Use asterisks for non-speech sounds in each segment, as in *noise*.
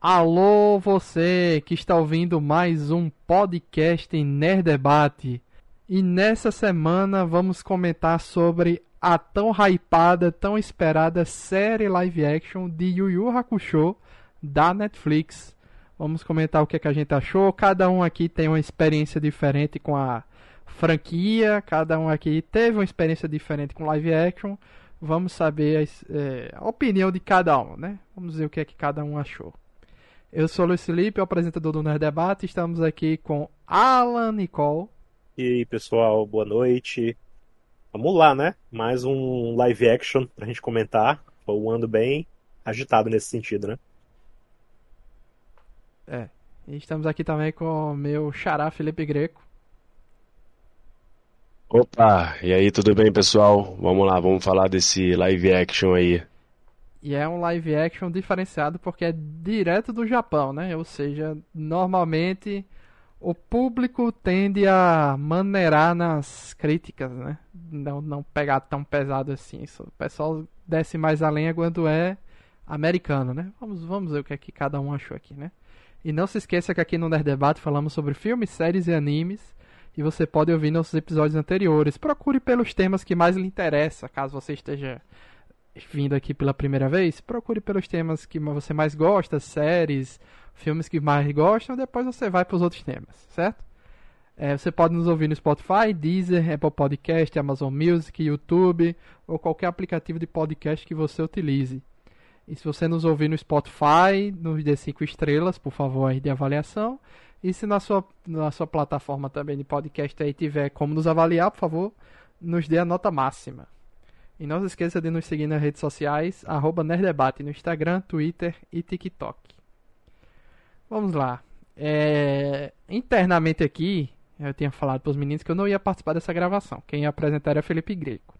Alô, você que está ouvindo mais um podcast em Nerd Debate. E nessa semana vamos comentar sobre a tão hypada, tão esperada série live action de Yu Yu Hakusho da Netflix. Vamos comentar o que, é que a gente achou. Cada um aqui tem uma experiência diferente com a franquia, cada um aqui teve uma experiência diferente com live action. Vamos saber a, é, a opinião de cada um, né? Vamos ver o que é que cada um achou. Eu sou o Luiz Felipe, o apresentador do Nerd Debate. Estamos aqui com Alan Nicole. E aí, pessoal, boa noite. Vamos lá, né? Mais um live action pra gente comentar. Foi um ano bem agitado nesse sentido, né? É. E estamos aqui também com o meu xará Felipe Greco. Opa, e aí, tudo bem, pessoal? Vamos lá, vamos falar desse live action aí. E é um live action diferenciado porque é direto do Japão, né? Ou seja, normalmente o público tende a maneirar nas críticas, né? Não, não pegar tão pesado assim. O pessoal desce mais além é quando é americano, né? Vamos, vamos ver o que, é que cada um achou aqui, né? E não se esqueça que aqui no Nerd Debate falamos sobre filmes, séries e animes. E você pode ouvir nossos episódios anteriores. Procure pelos temas que mais lhe interessam, caso você esteja vindo aqui pela primeira vez, procure pelos temas que você mais gosta, séries, filmes que mais gostam, depois você vai para os outros temas, certo? É, você pode nos ouvir no Spotify, Deezer, Apple Podcast, Amazon Music, YouTube ou qualquer aplicativo de podcast que você utilize. E se você nos ouvir no Spotify, nos dê 5 estrelas, por favor, aí de avaliação. E se na sua, na sua plataforma também de podcast aí tiver como nos avaliar, por favor, nos dê a nota máxima. E não se esqueça de nos seguir nas redes sociais, arroba Nerdebate, no Instagram, Twitter e TikTok. Vamos lá. É... Internamente aqui, eu tinha falado para os meninos que eu não ia participar dessa gravação. Quem ia apresentar era Felipe Greco.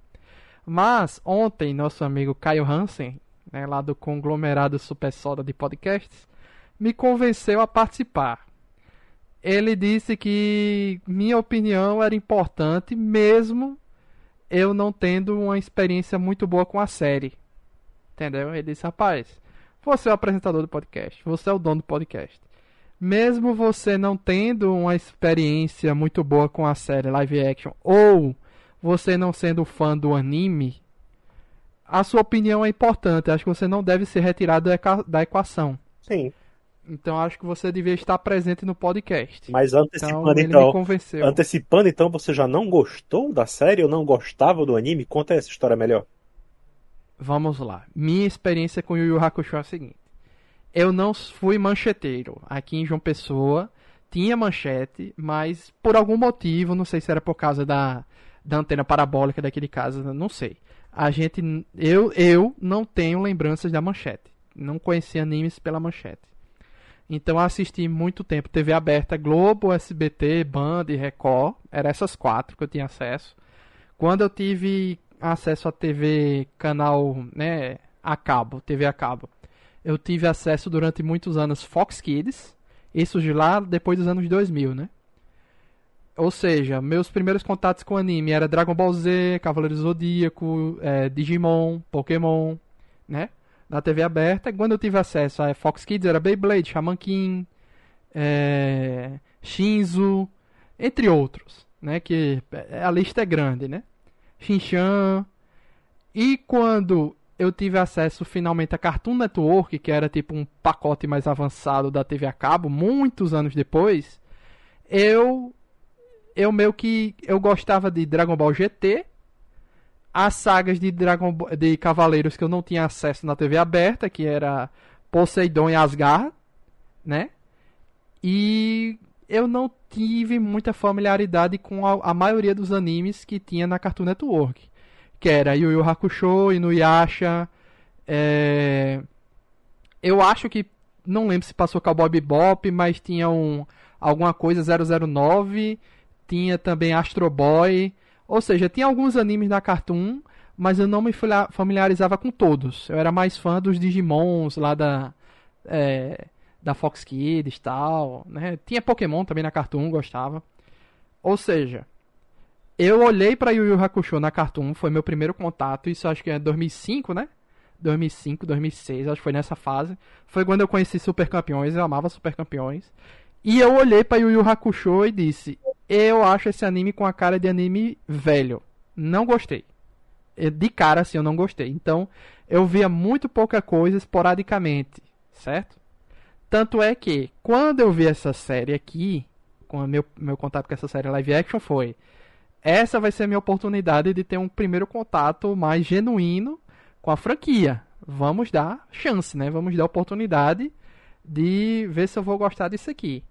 Mas ontem, nosso amigo Caio Hansen, né, lá do conglomerado Super Soda de podcasts, me convenceu a participar. Ele disse que minha opinião era importante, mesmo eu não tendo uma experiência muito boa com a série. Entendeu? Ele disse, rapaz, você é o apresentador do podcast, você é o dono do podcast. Mesmo você não tendo uma experiência muito boa com a série live action, ou você não sendo fã do anime, a sua opinião é importante. Acho que você não deve ser retirado da equação. Sim. Então acho que você devia estar presente no podcast. Mas antecipando então, então antecipando então, você já não gostou da série ou não gostava do anime? Conta essa história melhor. Vamos lá. Minha experiência com Yu Yu Hakusho é a seguinte. Eu não fui mancheteiro. Aqui em João Pessoa tinha manchete, mas por algum motivo, não sei se era por causa da, da antena parabólica daquele caso, não sei. A gente eu eu não tenho lembranças da manchete. Não conhecia animes pela manchete. Então assisti muito tempo TV aberta, Globo, SBT, Band e Record. Eram essas quatro que eu tinha acesso. Quando eu tive acesso a TV canal, né, a cabo, TV a cabo, eu tive acesso durante muitos anos Fox Kids. Isso de lá depois dos anos 2000, né? Ou seja, meus primeiros contatos com anime era Dragon Ball Z, Cavaleiro Zodíaco, é, Digimon, Pokémon, né? Na TV aberta. Quando eu tive acesso a Fox Kids era Beyblade, Shaman King, é, Shinzo, entre outros, né? Que a lista é grande, né? Shinchan. E quando eu tive acesso finalmente a Cartoon Network, que era tipo um pacote mais avançado da TV a cabo, muitos anos depois, eu eu meio que eu gostava de Dragon Ball GT, as sagas de Dragon de Cavaleiros que eu não tinha acesso na TV aberta, que era Poseidon e Asgard, né? E eu não tive muita familiaridade com a, a, maioria dos animes que tinha na Cartoon Network, que era Yu Yu Hakusho, Inuyasha, é... eu acho que não lembro se passou Cowboy Bebop, mas tinha um alguma coisa 009, tinha também Astro Boy, ou seja, tinha alguns animes da Cartoon, mas eu não me familiarizava com todos. Eu era mais fã dos Digimons lá da é, da Fox Kids e tal, né? Tinha Pokémon também na Cartoon, gostava. Ou seja, eu olhei para Yu Yu Hakusho na Cartoon, foi meu primeiro contato, isso acho que é 2005, né? 2005, 2006, acho que foi nessa fase. Foi quando eu conheci Super Campeões, eu amava Super Campeões. E eu olhei para Yu Yu Hakusho e disse: "Eu acho esse anime com a cara de anime velho. Não gostei." De cara assim, eu não gostei. Então, eu via muito pouca coisa esporadicamente, certo? Tanto é que quando eu vi essa série aqui, com meu meu contato com essa série live action foi essa vai ser a minha oportunidade de ter um primeiro contato mais genuíno com a franquia. Vamos dar chance, né? Vamos dar oportunidade de ver se eu vou gostar disso aqui.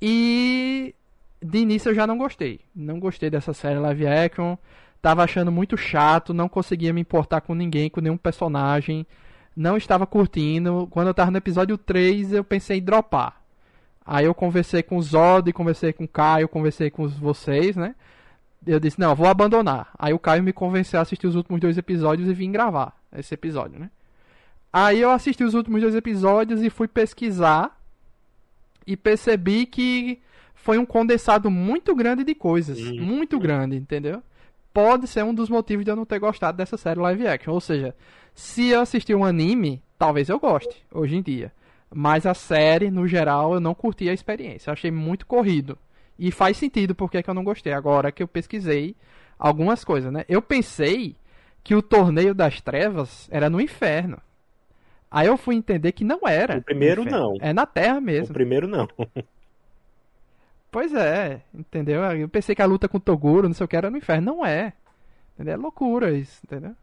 E de início eu já não gostei. Não gostei dessa série live action. Tava achando muito chato, não conseguia me importar com ninguém, com nenhum personagem. Não estava curtindo. Quando eu tava no episódio 3, eu pensei em dropar. Aí eu conversei com o Zod, conversei com o Caio, conversei com vocês, né? Eu disse, não, vou abandonar. Aí o Caio me convenceu a assistir os últimos dois episódios e vim gravar esse episódio, né? Aí eu assisti os últimos dois episódios e fui pesquisar e percebi que foi um condensado muito grande de coisas. Uhum. Muito grande, entendeu? Pode ser um dos motivos de eu não ter gostado dessa série live action. Ou seja, se eu assistir um anime, talvez eu goste, hoje em dia. Mas a série, no geral, eu não curti a experiência. Eu achei muito corrido. E faz sentido porque que eu não gostei. Agora que eu pesquisei algumas coisas, né? Eu pensei que o torneio das trevas era no inferno. Aí eu fui entender que não era. O primeiro não. É na Terra mesmo. O primeiro não. *laughs* pois é, entendeu? Eu pensei que a luta com o Toguro, não sei o que, era no inferno. Não é. Entendeu? É loucura isso, entendeu?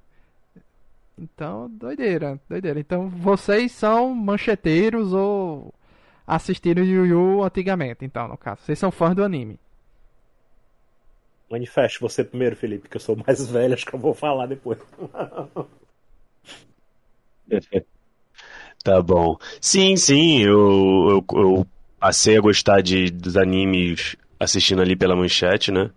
Então, doideira, doideira. Então, vocês são mancheteiros ou assistiram Yu Yu antigamente, então, no caso. Vocês são fãs do anime. Manifeste você primeiro, Felipe, que eu sou mais velho, acho que eu vou falar depois. *laughs* tá bom. Sim, sim, eu, eu, eu passei a gostar de, dos animes assistindo ali pela manchete, né?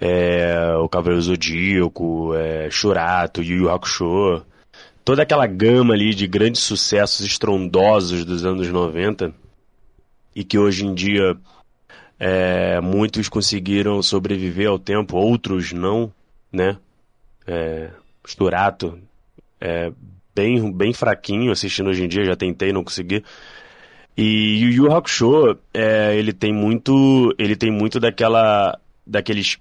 é, o Cavaleiro Zodíaco, é, Shurato, Yu Yu Hakusho, toda aquela gama ali de grandes sucessos estrondosos dos anos 90 e que hoje em dia é, muitos conseguiram sobreviver ao tempo, outros não, né? É, Shurato é bem, bem fraquinho assistindo hoje em dia, já tentei, não consegui. E Yu Yu Hakusho, é, ele tem muito, ele tem muito daquela, daqueles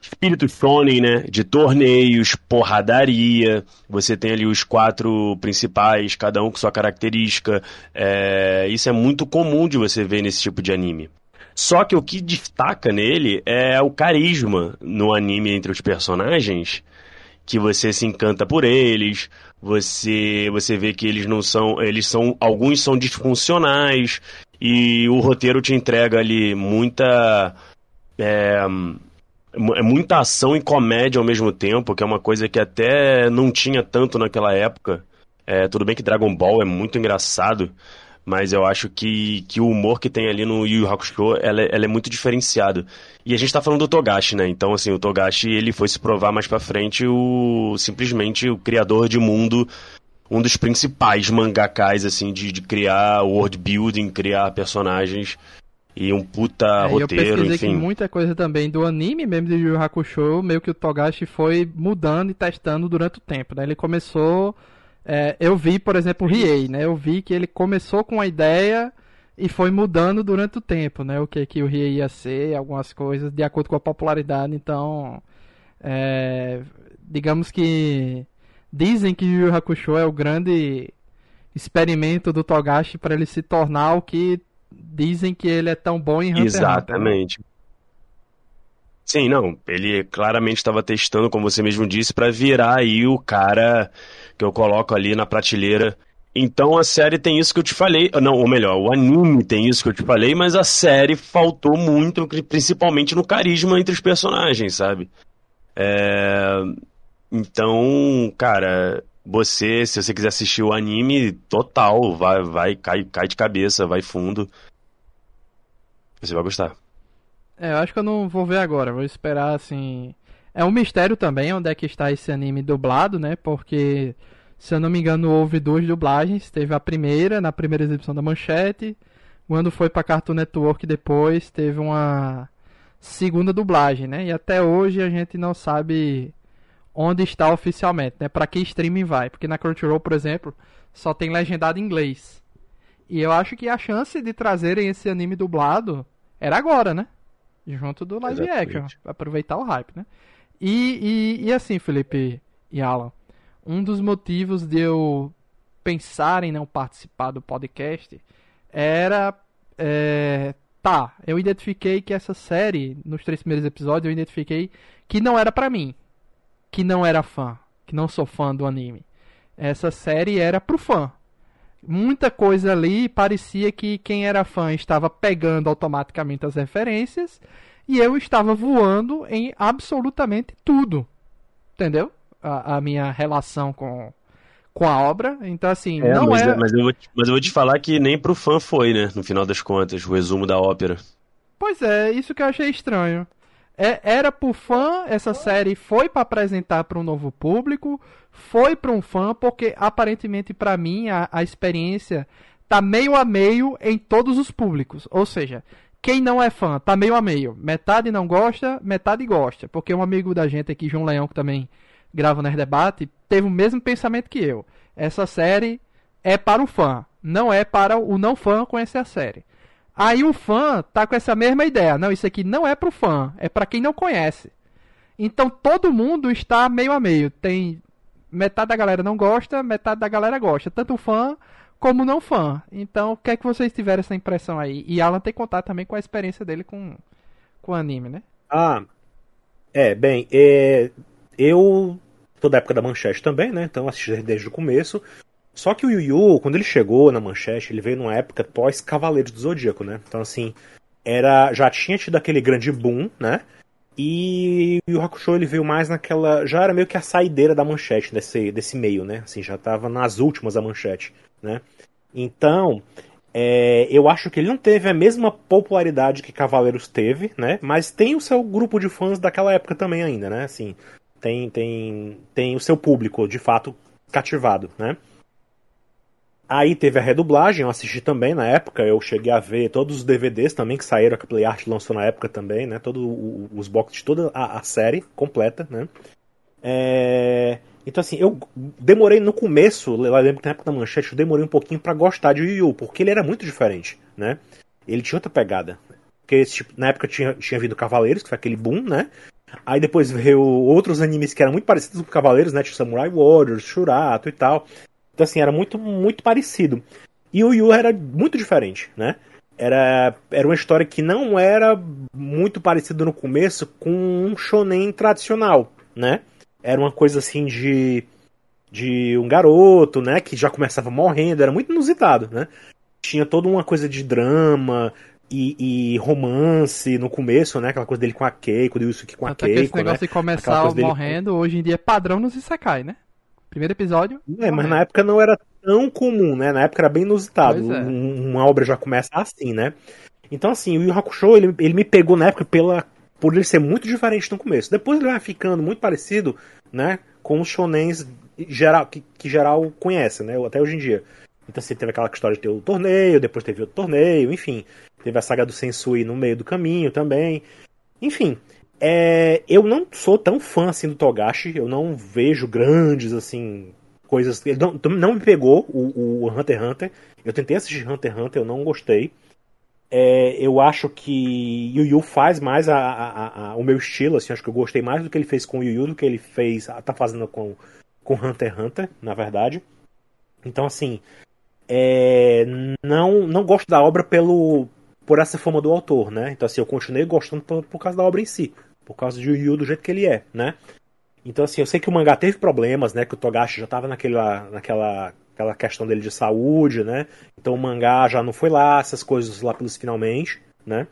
espírito shonen, né? De torneios, porradaria. Você tem ali os quatro principais, cada um com sua característica. É, isso é muito comum de você ver nesse tipo de anime. Só que o que destaca nele é o carisma no anime entre os personagens, que você se encanta por eles, você você vê que eles não são, eles são alguns são disfuncionais e o roteiro te entrega ali muita é, é muita ação e comédia ao mesmo tempo, que é uma coisa que até não tinha tanto naquela época. É, tudo bem que Dragon Ball é muito engraçado, mas eu acho que, que o humor que tem ali no Yu Yu Hakusho, ela, ela é muito diferenciado. E a gente tá falando do Togashi, né? Então, assim, o Togashi, ele foi se provar mais pra frente o simplesmente o criador de mundo, um dos principais mangakais, assim, de, de criar world building, criar personagens e um puta é, roteiro, eu enfim. que muita coisa também do anime mesmo de Yu Hakusho, meio que o Togashi foi mudando e testando durante o tempo, né? Ele começou... É, eu vi, por exemplo, o Riei, né? Eu vi que ele começou com uma ideia e foi mudando durante o tempo, né? O que, que o Riei ia ser, algumas coisas, de acordo com a popularidade. Então, é, digamos que dizem que Yu Hakusho é o grande experimento do Togashi para ele se tornar o que dizem que ele é tão bom em Hunter Exatamente. Hunter? Sim, não, ele claramente estava testando, como você mesmo disse, para virar aí o cara que eu coloco ali na prateleira. Então a série tem isso que eu te falei, não, ou melhor, o anime tem isso que eu te falei, mas a série faltou muito, principalmente no carisma entre os personagens, sabe? É... Então, cara, você, se você quiser assistir o anime, total, vai, vai, cai, cai de cabeça, vai fundo. Você vai gostar. É, eu acho que eu não vou ver agora, vou esperar assim. É um mistério também onde é que está esse anime dublado, né? Porque, se eu não me engano, houve duas dublagens. Teve a primeira, na primeira exibição da Manchete. Quando foi pra Cartoon Network depois, teve uma segunda dublagem, né? E até hoje a gente não sabe onde está oficialmente, né? Para que streaming vai? Porque na Crunchyroll, por exemplo, só tem legendado em inglês. E eu acho que a chance de trazerem esse anime dublado era agora, né? Junto do live Exatamente. action, aproveitar o hype, né? E, e, e assim, Felipe e Alan, um dos motivos de eu pensar em não participar do podcast era é, tá, eu identifiquei que essa série, nos três primeiros episódios, eu identifiquei que não era pra mim. Que não era fã. Que não sou fã do anime. Essa série era pro fã. Muita coisa ali parecia que quem era fã estava pegando automaticamente as referências e eu estava voando em absolutamente tudo. Entendeu? A, a minha relação com, com a obra. Então, assim, É, não mas, é. mas, eu vou te, mas eu vou te falar que nem pro fã foi, né? No final das contas, o resumo da ópera. Pois é, isso que eu achei estranho. É, era pro fã, essa série foi pra apresentar para um novo público, foi pra um fã, porque aparentemente pra mim a, a experiência tá meio a meio em todos os públicos. Ou seja, quem não é fã tá meio a meio. Metade não gosta, metade gosta. Porque um amigo da gente aqui, João Leão, que também grava no Debate, teve o mesmo pensamento que eu. Essa série é para o fã, não é para o não fã conhecer a série. Aí o fã tá com essa mesma ideia. Não, isso aqui não é pro fã, é para quem não conhece. Então todo mundo está meio a meio. Tem metade da galera não gosta, metade da galera gosta, tanto fã como não fã. Então, o que é que vocês tiveram essa impressão aí? E Alan tem contato também com a experiência dele com com o anime, né? Ah, é, bem, é, eu sou da época da Manchete também, né? Então assisti desde o começo. Só que o Yu Yu, quando ele chegou na Manchete, ele veio numa época pós Cavaleiros do Zodíaco, né? Então assim, era já tinha tido aquele grande boom, né? E o Yu Hakusho ele veio mais naquela, já era meio que a saideira da Manchete desse desse meio, né? Assim, já tava nas últimas da Manchete, né? Então, é, eu acho que ele não teve a mesma popularidade que Cavaleiros teve, né? Mas tem o seu grupo de fãs daquela época também ainda, né? Assim, tem, tem, tem o seu público, de fato, cativado, né? Aí teve a redublagem, eu assisti também na época, eu cheguei a ver todos os DVDs também que saíram, que a Play Art lançou na época também, né? Todos os boxes de toda a, a série completa, né? É... Então assim, eu demorei no começo, eu lembro que na época da manchete, eu demorei um pouquinho pra gostar de Yu porque ele era muito diferente, né? Ele tinha outra pegada. Porque tipo, na época tinha, tinha vindo Cavaleiros, que foi aquele boom, né? Aí depois veio outros animes que eram muito parecidos com Cavaleiros, né? Tipo Samurai Warriors, Shurato e tal. Então assim, era muito, muito parecido. E o Yu era muito diferente, né? Era, era uma história que não era muito parecida no começo com um shonen tradicional, né? Era uma coisa assim de de um garoto, né, que já começava morrendo, era muito inusitado, né? Tinha toda uma coisa de drama e, e romance no começo, né? Aquela coisa dele com a Keiko, do Yusuke com a Até que esse Keiko, né? negócio de começar dele- morrendo, hoje em dia é padrão nos Isekai, né? Primeiro episódio. É, mas na época não era tão comum, né? Na época era bem inusitado. É. Um- Uma obra já começa assim, né? Então, assim, o Yu Hakusho, ele, ele me pegou na época pela, por ele ser muito diferente no começo. Depois ele vai ficando muito parecido, né? Com os shonens geral, que, que geral conhece, né? Até hoje em dia. Então, assim, teve aquela história de ter o torneio, depois teve outro torneio, enfim. Teve a saga do Sensui no meio do caminho também. Enfim, é, eu não sou tão fã assim do Togashi, eu não vejo grandes assim coisas. Ele não, não me pegou o, o Hunter x Hunter. Eu tentei assistir Hunter x Hunter, eu não gostei. É, eu acho que Yu Yu faz mais a, a- a- o meu estilo, assim, acho que eu gostei mais do que ele fez com Yu Yu do que ele fez, tá fazendo com, com Hunter x Hunter, na verdade. Então, assim, é, não, não gosto da obra pelo por essa fama do autor, né? Então, assim, eu continuei gostando por, por causa da obra em si, por causa de Yu do jeito que ele é, né? Então, assim, eu sei que o mangá teve problemas, né? Que o Togashi já tava naquela, naquela aquela questão dele de saúde, né? Então o mangá já não foi lá, essas coisas lá pelos finalmente, né?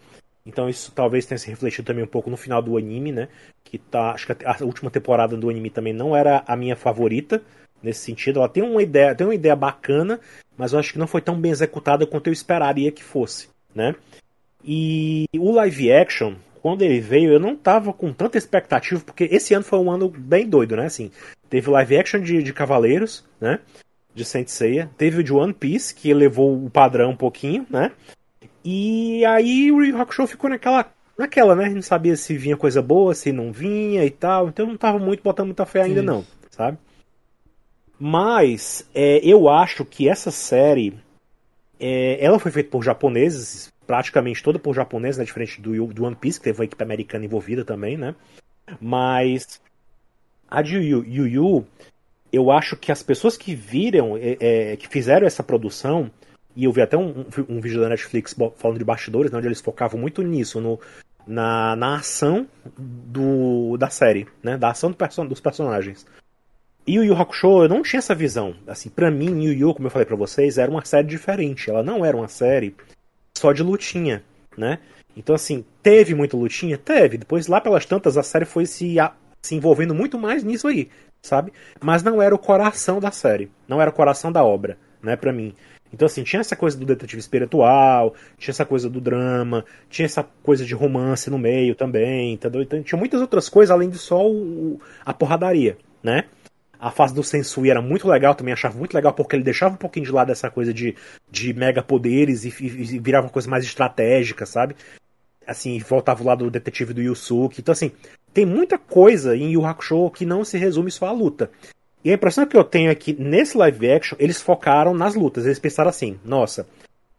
Então isso talvez tenha se refletido também um pouco no final do anime, né? Que tá, acho que a a última temporada do anime também não era a minha favorita nesse sentido. Ela tem uma ideia, tem uma ideia bacana, mas eu acho que não foi tão bem executada quanto eu esperaria que fosse, né? E o live action, quando ele veio, eu não tava com tanta expectativa, porque esse ano foi um ano bem doido, né? Assim, teve live action de, de Cavaleiros, né? De Saint Seiya. Teve o de One Piece, que elevou o padrão um pouquinho, né? E aí o Yu Hakusho ficou naquela naquela, né? A gente não sabia se vinha coisa boa, se não vinha e tal. Então eu não tava muito botando muita fé ainda, Sim. não, sabe? Mas é, eu acho que essa série é, ela foi feita por japoneses, praticamente toda por japoneses, né? Diferente do, do One Piece, que teve uma equipe americana envolvida também, né? Mas a de Yu Yu, Yu eu acho que as pessoas que viram, é, é, que fizeram essa produção, e eu vi até um, um, vídeo da Netflix falando de bastidores, né, onde eles focavam muito nisso, no, na, na ação do, da série, né? Da ação do dos personagens. E o Yu Hakusho, eu não tinha essa visão. Assim, para mim, Yu Yu, como eu falei pra vocês, era uma série diferente. Ela não era uma série só de lutinha, né? Então, assim, teve muita lutinha? Teve. Depois, lá pelas tantas, a série foi se, a- se envolvendo muito mais nisso aí, sabe? Mas não era o coração da série. Não era o coração da obra, né, pra mim. Então, assim, tinha essa coisa do detetive espiritual, tinha essa coisa do drama, tinha essa coisa de romance no meio também, entendeu? Então, tinha muitas outras coisas além de só o, a porradaria, né? A fase do Sensui era muito legal, também achava muito legal, porque ele deixava um pouquinho de lado essa coisa de, de mega poderes e, e, e virava uma coisa mais estratégica, sabe? Assim, voltava lado do detetive do Yusuke. Então, assim, tem muita coisa em Yu Hakusho que não se resume só à luta. E a impressão que eu tenho é que nesse live action eles focaram nas lutas. Eles pensaram assim: nossa,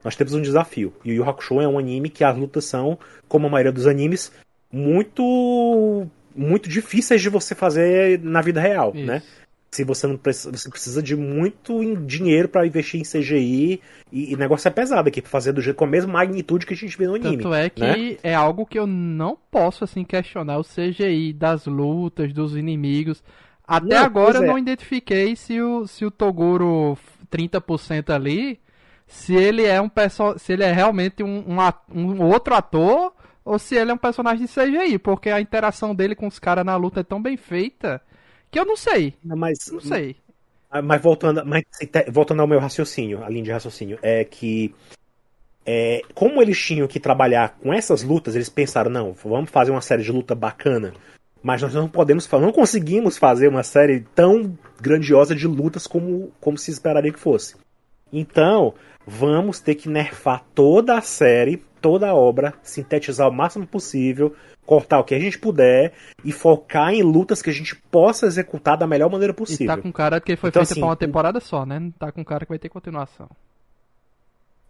nós temos um desafio. E o Yu Hakusho é um anime que as lutas são, como a maioria dos animes, muito muito difíceis de você fazer na vida real, Isso. né? Se você não precisa, você precisa de muito dinheiro para investir em CGI e, e o negócio é pesado aqui pra fazer do jeito com a mesma magnitude que a gente vê no anime. Tanto é que né? é algo que eu não posso assim questionar o CGI das lutas, dos inimigos. Até Não, agora eu é. não identifiquei se o, se o Toguro 30% ali, se ele é um perso se ele é realmente um, um, um outro ator ou se ele é um personagem de CGI, porque a interação dele com os caras na luta é tão bem feita que eu não sei, Mas, não sei. Ah, Mas voltando, mas voltando ao meu raciocínio, a linha de raciocínio, é que é, como eles tinham que trabalhar com essas lutas, eles pensaram, não, vamos fazer uma série de luta bacana, mas nós não podemos, não conseguimos fazer uma série tão grandiosa de lutas como, como se esperaria que fosse. Então, vamos ter que nerfar toda a série, toda a obra, sintetizar o máximo possível, cortar o que a gente puder e focar em lutas que a gente possa executar da melhor maneira E possível. tá com cara que foi Então, feita assim, pra uma temporada só, né? Não tá com cara que vai ter continuação.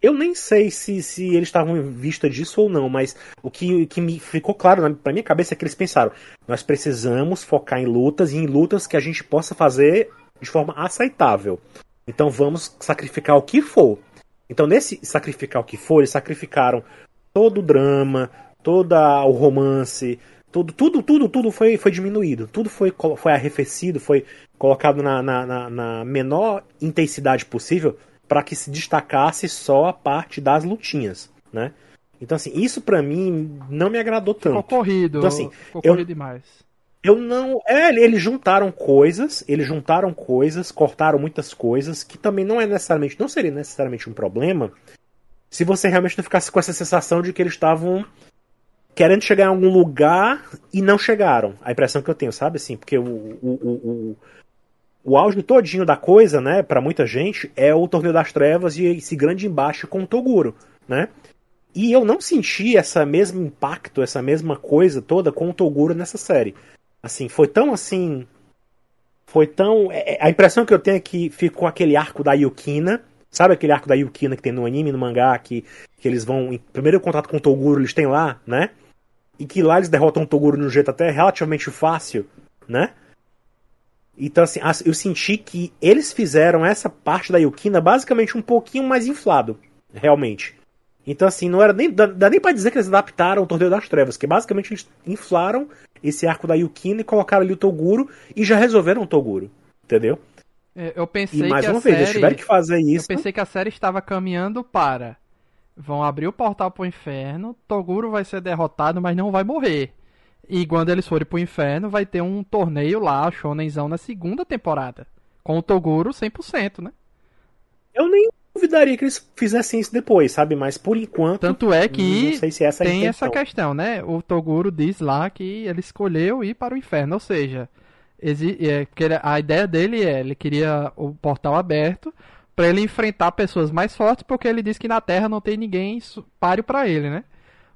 Eu nem sei se, se eles estavam em vista disso ou não, mas o que, que me ficou claro na pra minha cabeça é que eles pensaram: nós precisamos focar em lutas e em lutas que a gente possa fazer de forma aceitável. Então vamos sacrificar o que for. Então, nesse sacrificar o que for, eles sacrificaram todo o drama, todo o romance, tudo, tudo, tudo, tudo foi, foi diminuído. Tudo foi, foi arrefecido, foi colocado na, na, na- na menor intensidade possível para que se destacasse só a parte das lutinhas, né? Então, assim, isso pra mim não me agradou Ficou tanto. corrido, Então, assim, ficou eu- corrido demais. Eu não. É, eles juntaram coisas, eles juntaram coisas, cortaram muitas coisas, que também não é necessariamente. Não seria necessariamente um problema se você realmente não ficasse com essa sensação de que eles estavam querendo chegar em algum lugar e não chegaram. A impressão que eu tenho, sabe? Assim, porque o, o, o, o, auge todinho da coisa, né, pra muita gente, é o Torneio das Trevas e esse grande embate com o Toguro, né? E eu não senti essa mesmo impacto, essa mesma coisa toda com o Toguro nessa série. Assim, foi tão assim. Foi tão. é- é- A impressão que eu tenho é que ficou aquele arco da Yukina. Sabe aquele arco da Yukina que tem no anime, no mangá, que, que eles vão. Em primeiro contato com o Toguro, eles têm lá, né? E que lá eles derrotam o Toguro de um jeito até relativamente fácil, né? Então, assim, as- eu senti que eles fizeram essa parte da Yukina basicamente um pouquinho mais inflado, realmente. Então, assim, não era nem. Dá, nem pra dizer que eles adaptaram o Torneio das Trevas, que basicamente eles inflaram esse arco da Yukina e colocaram ali o Toguro e já resolveram o Toguro. Entendeu? É, Eu E pensei mais que uma a vez, eles série... tiveram que fazer Eu isso. pensei que a série estava caminhando para. Vão abrir o portal pro inferno, Toguro vai ser derrotado, mas não vai morrer. E quando eles forem pro inferno, vai ter um torneio lá, Shonenzão, na segunda temporada. Com o Toguro 100%, né? Eu nem duvidaria que eles fizessem isso depois, sabe? Mas por enquanto. Tanto é que se essa é a tem intenção. essa questão, né? O Toguro diz lá que ele escolheu ir para o inferno, ou seja, exi- é, porque a ideia dele é, ele queria o portal aberto para ele enfrentar pessoas mais fortes, porque ele diz que na Terra não tem ninguém páreo para ele, né?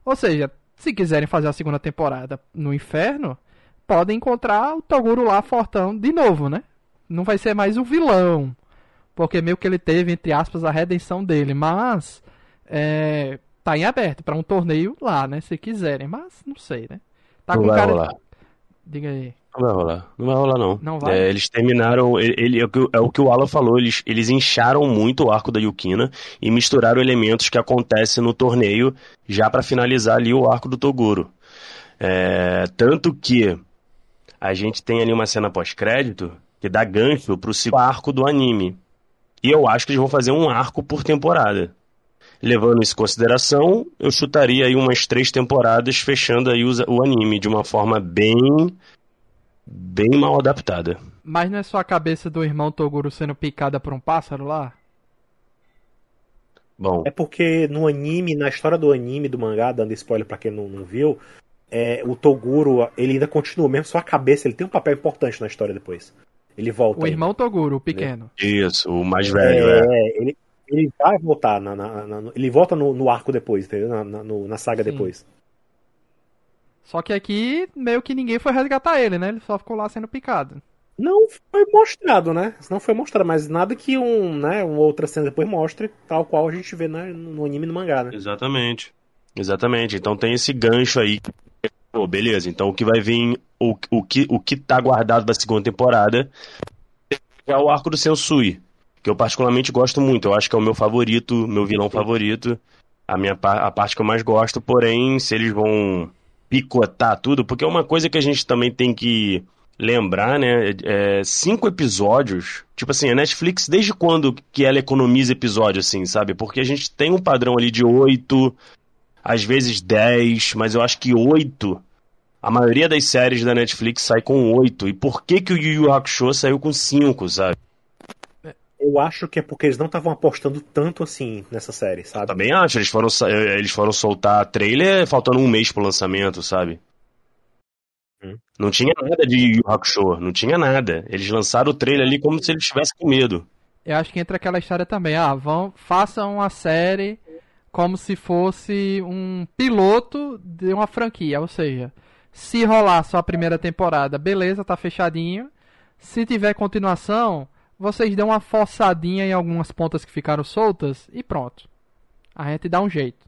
Ou seja, Se quiserem fazer a segunda temporada no inferno, podem encontrar o Toguro lá fortão de novo, né? Não vai ser mais o vilão. Porque meio que ele teve, entre aspas, a redenção dele. Mas é, tá em aberto para um torneio lá, né? Se quiserem. Mas não sei, né? Tá com cara. rolar. Diga aí. Não vai rolar. Não vai rolar, não. Não vai? É, eles terminaram. Ele, é, o que, é o que o Alan falou. Eles, eles incharam muito o arco da Yukina e misturaram elementos que acontecem no torneio já pra finalizar ali o arco do Toguro. É, tanto que a gente tem ali uma cena pós-crédito que dá gancho pro arco do anime. E eu acho que eles vão fazer um arco por temporada. Levando isso em consideração, eu chutaria aí umas três temporadas fechando aí o anime de uma forma bem bem mal adaptada. Mas não é só a cabeça do irmão Toguro sendo picada por um pássaro lá? Bom, É porque no anime, na história do anime, do mangá, dando spoiler pra quem não, não viu, é, o Toguro, ele ainda continua, mesmo só a cabeça, ele tem um papel importante na história depois. Ele volta. O ainda. irmão Toguro, o pequeno. isso, o mais velho, é. É, ele, ele vai voltar, na, na- na- ele volta no, no arco depois, entendeu? Na, na, no- na saga Sim. depois. Só que aqui, meio que ninguém foi resgatar ele, né? Ele só ficou lá sendo picado. Não foi mostrado, né? Não foi mostrado, mas nada que um, né, uma outra cena depois mostre, tal qual a gente vê né, no anime e no mangá, né? Exatamente. Exatamente. Então tem esse gancho aí. Pô, beleza. Então o que vai vir, o, o, que, o que tá guardado da segunda temporada é o arco do Sensui, que eu particularmente gosto muito. Eu acho que é o meu favorito, meu vilão favorito. A minha a parte que eu mais gosto, porém, se eles vão picotar tudo, porque é uma coisa que a gente também tem que lembrar, né? É, cinco episódios. Tipo assim, a Netflix, desde quando que ela economiza episódio, assim, sabe? Porque a gente tem um padrão ali de oito, às vezes dez, mas eu acho que oito. A maioria das séries da Netflix sai com oito. E por que que o Yu Yu Hakusho saiu com cinco, sabe? Eu acho que é porque eles não estavam apostando tanto assim nessa série, sabe? Também acho, eles foram, eh, eles foram soltar trailer faltando um mês pro lançamento, sabe? Hum. Não tinha nada de Yu Hakusho, não tinha nada. Eles lançaram o trailer ali como se eles estivessem com medo. Eu acho que entra aquela história também. Ah, vão, façam uma série como se fosse um piloto de uma franquia. Ou seja, se rolar só a primeira temporada, beleza, tá fechadinho. Se tiver continuação, vocês dão uma forçadinha em algumas pontas que ficaram soltas e pronto. A gente dá um jeito.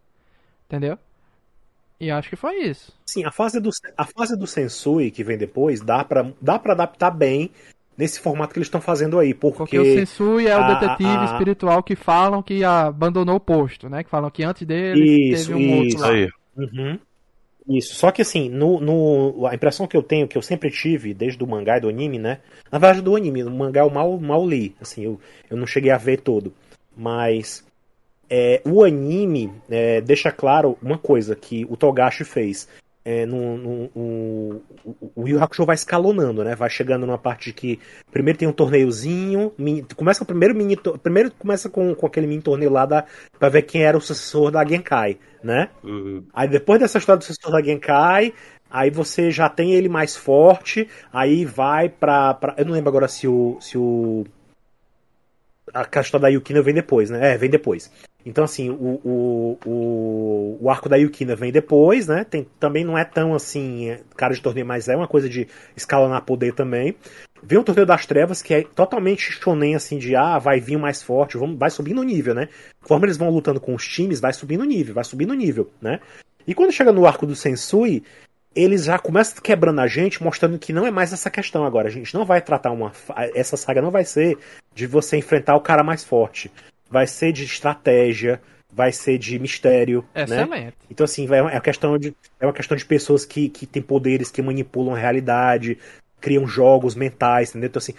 Entendeu? E acho que foi isso. Sim, a fase do, a fase do Sensui que vem depois dá pra, dá pra adaptar bem nesse formato que eles estão fazendo aí, porque, Porque o Sensui é o a- detetive a- espiritual que falam que abandonou o posto, né? Que falam que antes dele Isso, teve um outro isso lá. aí. Uhum. Isso, só que assim, no, no- a impressão que eu tenho, que eu sempre tive, desde o mangá e do anime, né? Na verdade, do anime, no mangá eu mal, mal li, assim, eu, eu não cheguei a ver todo. Mas é, o anime é, deixa claro uma coisa que o Togashi fez. É, no, no- o- o- o Yu Hakusho vai escalonando, né? Vai chegando numa parte que primeiro tem um torneiozinho, mini- começa o primeiro mini, primeiro começa com, com aquele mini torneio lá da, pra ver quem era o sucessor da Genkai, né? Aí depois dessa história do sucessor da Genkai, aí você já tem ele mais forte, aí vai pra. pra- eu não lembro agora se o. se o. A história da Yukina vem depois, né? É, vem depois. Então, assim, o, o, o, o arco da Yukina vem depois, né? Tem, também não é tão assim, cara de torneio, mas é uma coisa de escalonar poder também. Vem o Torneio das Trevas, que é totalmente shonen, assim, de ah, vai vir mais forte, vamos, vai subindo o nível, né? Conforme eles vão lutando com os times, vai subindo o nível, vai subindo o nível, né? E quando chega no arco do Sensui, eles já começam quebrando a gente, mostrando que não é mais essa questão agora. A gente não vai tratar uma. Essa saga não vai ser de você enfrentar o cara mais forte. Vai ser de estratégia, vai ser de mistério. Né? Excelente. Então, assim, vai- é uma questão de, é uma questão de pessoas que, que têm poderes, que manipulam a realidade, criam jogos mentais, entendeu? Então, assim,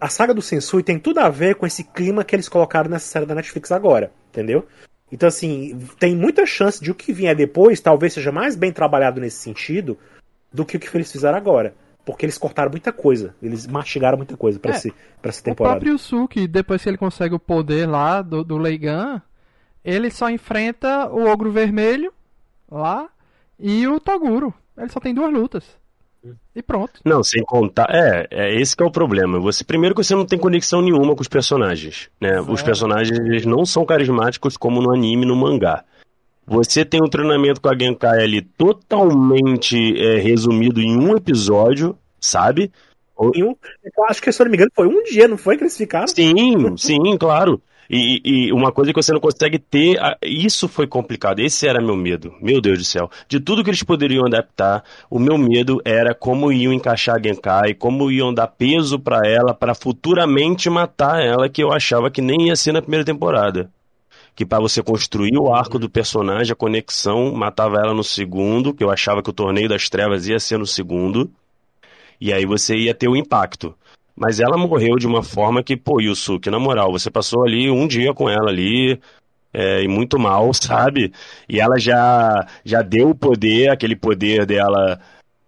a saga do Sensui tem tudo a ver com esse clima que eles colocaram nessa série da Netflix agora, entendeu? Então, assim, tem muita chance de o que vier depois talvez seja mais bem trabalhado nesse sentido do que o que eles fizeram agora. Porque eles cortaram muita coisa, eles mastigaram muita coisa pra, É, esse, essa O temporada. próprio Yusuke, depois que ele consegue o poder lá do, do Leigan, ele só enfrenta o Ogro Vermelho lá e o Toguro. Ele só tem duas lutas. E pronto. Não, sem contar. É, é esse que é o problema. Você primeiro que você não tem conexão nenhuma com os personagens, né? Os personagens eles não são carismáticos como no anime, no mangá. Você tem um treinamento com a Genkai ali totalmente é, resumido em um episódio, sabe? Eu acho que, se eu não me engano, foi um dia, não foi que eles ficaram? Sim, sim, claro. E, e, uma coisa que você não consegue ter, isso foi complicado. Esse era meu medo. Meu Deus do céu. De tudo que eles poderiam adaptar, o meu medo era como iam encaixar a Genkai, como iam dar peso para ela, para futuramente matar ela, que eu achava que nem ia ser na primeira temporada. Que para você construir o arco do personagem, a conexão, matava ela no segundo, que eu achava que o Torneio das Trevas ia ser no segundo. E aí você ia ter o impacto. Mas ela morreu de uma forma que, pô, Yusuke, na moral, você passou ali um dia com ela ali, é, e muito mal, *laughs* sabe? E ela já, já deu o poder, aquele poder dela,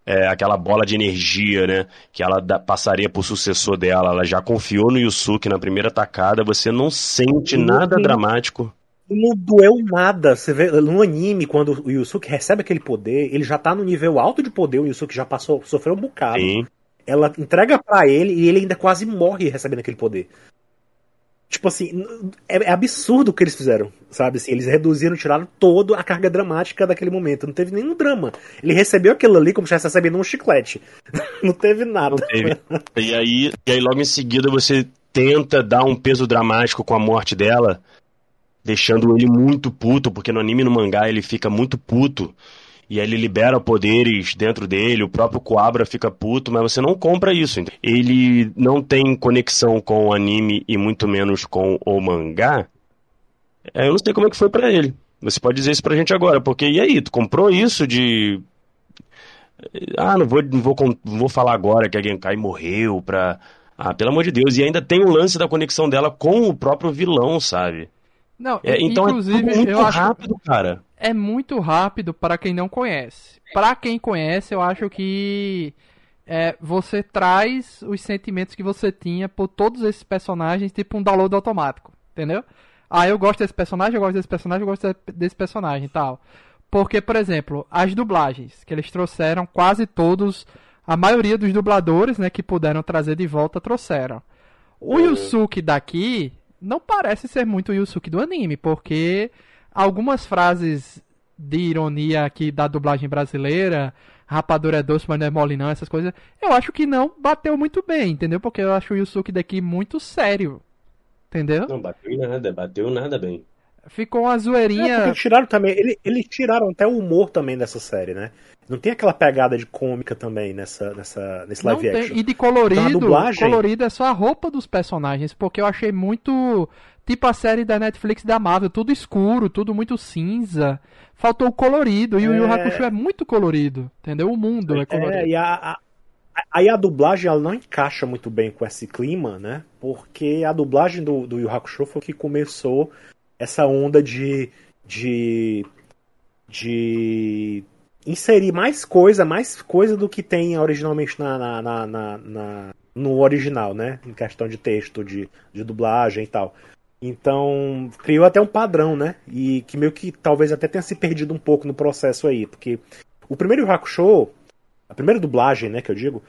é, aquela bola de energia, né? Que ela da, passaria pro sucessor dela. Ela já confiou no Yusuke na primeira tacada, você não sente nada dramático. Não doeu nada. Você vê no anime, quando o Yusuke recebe aquele poder, ele já tá no nível alto de poder, o Yusuke já passou, sofreu um bocado. Sim ela entrega para ele e ele ainda quase morre recebendo aquele poder. Tipo assim, é, é, absurdo o que eles fizeram, sabe? Assim, eles reduziram, tiraram toda a carga dramática daquele momento. Não teve nenhum drama. Ele recebeu aquilo ali como se estivesse recebendo um chiclete. *laughs* não teve nada. Não teve. E aí, e aí, logo em seguida, você tenta dar um peso dramático com a morte dela, deixando ele muito puto, porque no anime e no mangá ele fica muito puto e aí ele libera poderes dentro dele, o próprio Coabra fica puto, mas você não compra isso. Ele não tem conexão com o anime e muito menos com o mangá. É, eu não sei como é que foi para ele. Você pode dizer isso pra gente agora, porque e aí, tu comprou isso de ah, não vou, não vou, não vou falar agora que a Genkai morreu pra. Ah, pelo amor de Deus. E ainda tem o lance da conexão dela com o próprio vilão, sabe? Não, é, então é inclusive, é muito eu rápido, acho... cara é muito rápido para quem não conhece. Para quem conhece, eu acho que é, você traz os sentimentos que você tinha por todos esses personagens, tipo um download automático, entendeu? Ah, eu gosto desse personagem, eu gosto desse personagem, eu gosto desse personagem e tal. Porque, por exemplo, as dublagens que eles trouxeram, quase todos, a maioria dos dubladores, né, que puderam trazer de volta, trouxeram. O Yusuke daqui não parece ser muito o Yusuke do anime, porque algumas frases de ironia aqui da dublagem brasileira, rapadura é doce, mas não é mole não, essas coisas, eu acho que não bateu muito bem, entendeu? Porque eu acho o Yusuke daqui muito sério, entendeu? Não bateu nada, bateu nada bem. Ficou uma zoeirinha. É, tiraram também, ele, eles tiraram até o humor também dessa série, né? Não tem aquela pegada de cômica também nessa, nessa, nesse live não action. Tem. E de colorido, então, dublagem... colorido é só a roupa dos personagens, porque eu achei muito Tipo a série da Netflix da Marvel, tudo escuro, tudo muito cinza. Faltou o colorido. E é... o Yu Hakusho é muito colorido, entendeu? O mundo é, é colorido. É, e a, a, aí a dublagem ela não encaixa muito bem com esse clima, né? Porque a dublagem do, do Yu Hakusho foi que começou essa onda de, de, de inserir mais coisa, mais coisa do que tem originalmente na, na, na, na, no original, né? Em questão de texto, de, de dublagem e tal. Então, criou até um padrão, né? E que meio que talvez até tenha se perdido um pouco no processo aí. Porque o primeiro Hakusho, a primeira dublagem, né, que eu digo,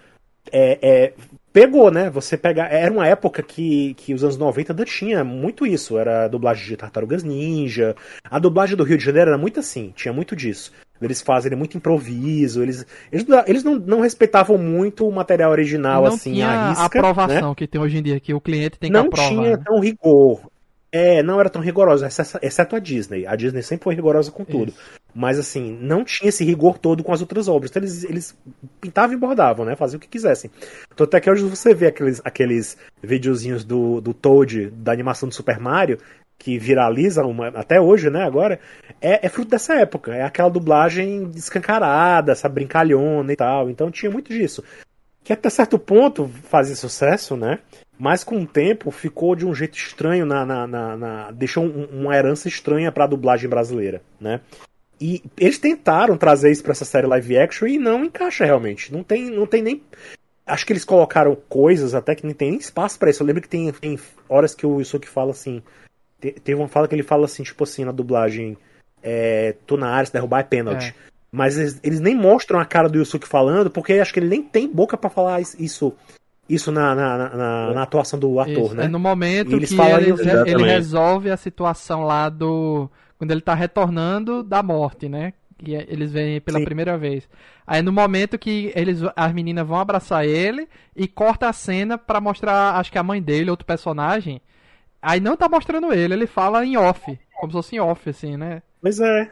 é, é, pegou, né? Você pega. Era uma época que, que os anos 90 ainda tinha muito isso. Era a dublagem de Tartarugas Ninja. A dublagem do Rio de Janeiro era muito assim, tinha muito disso. Eles fazem muito improviso, eles, eles, eles não, não respeitavam muito o material original, não assim, tinha a risca, aprovação né? que tem hoje em dia, que o cliente tem que não aprovar. Não tinha tão rigor. É, não era tão rigorosa, exceto a Disney. A Disney sempre foi rigorosa com tudo. Isso. Mas assim, não tinha esse rigor todo com as outras obras. Então eles, eles pintavam e bordavam, né? Faziam o que quisessem. Então até que hoje você vê aqueles, aqueles videozinhos do, do Toad, da animação do Super Mario, que viralizam uma, até hoje, né? Agora, é, é, fruto dessa época. É aquela dublagem escancarada, essa brincalhona e tal. Então tinha muito disso. Que até certo ponto fazia sucesso, né? mas com o tempo ficou de um jeito estranho na, na, na, na deixou um, uma herança estranha para a dublagem brasileira, né? E eles tentaram trazer isso para essa série live action e não encaixa realmente. Não tem, não tem nem acho que eles colocaram coisas até que não tem nem espaço para isso. Eu lembro que tem, tem horas que o Yusuke fala assim, teve uma fala que ele fala assim, tipo assim, na dublagem, é, tô na área, se derrubar é pênalti. É. Mas eles, eles, nem mostram a cara do Yusuke falando, porque acho que ele nem tem boca para falar isso isso na, na, na, na atuação do ator, isso, né? É no momento que ele, ele resolve a situação lá do Quando ele tá retornando da morte, né? Que é- eles veem pela Sim. primeira vez. Aí no momento que eles, as meninas vão abraçar ele e corta a cena pra mostrar, acho que a mãe dele, outro personagem. Aí não tá mostrando ele, ele fala em off. Como se fosse em off, assim, né? Pois é.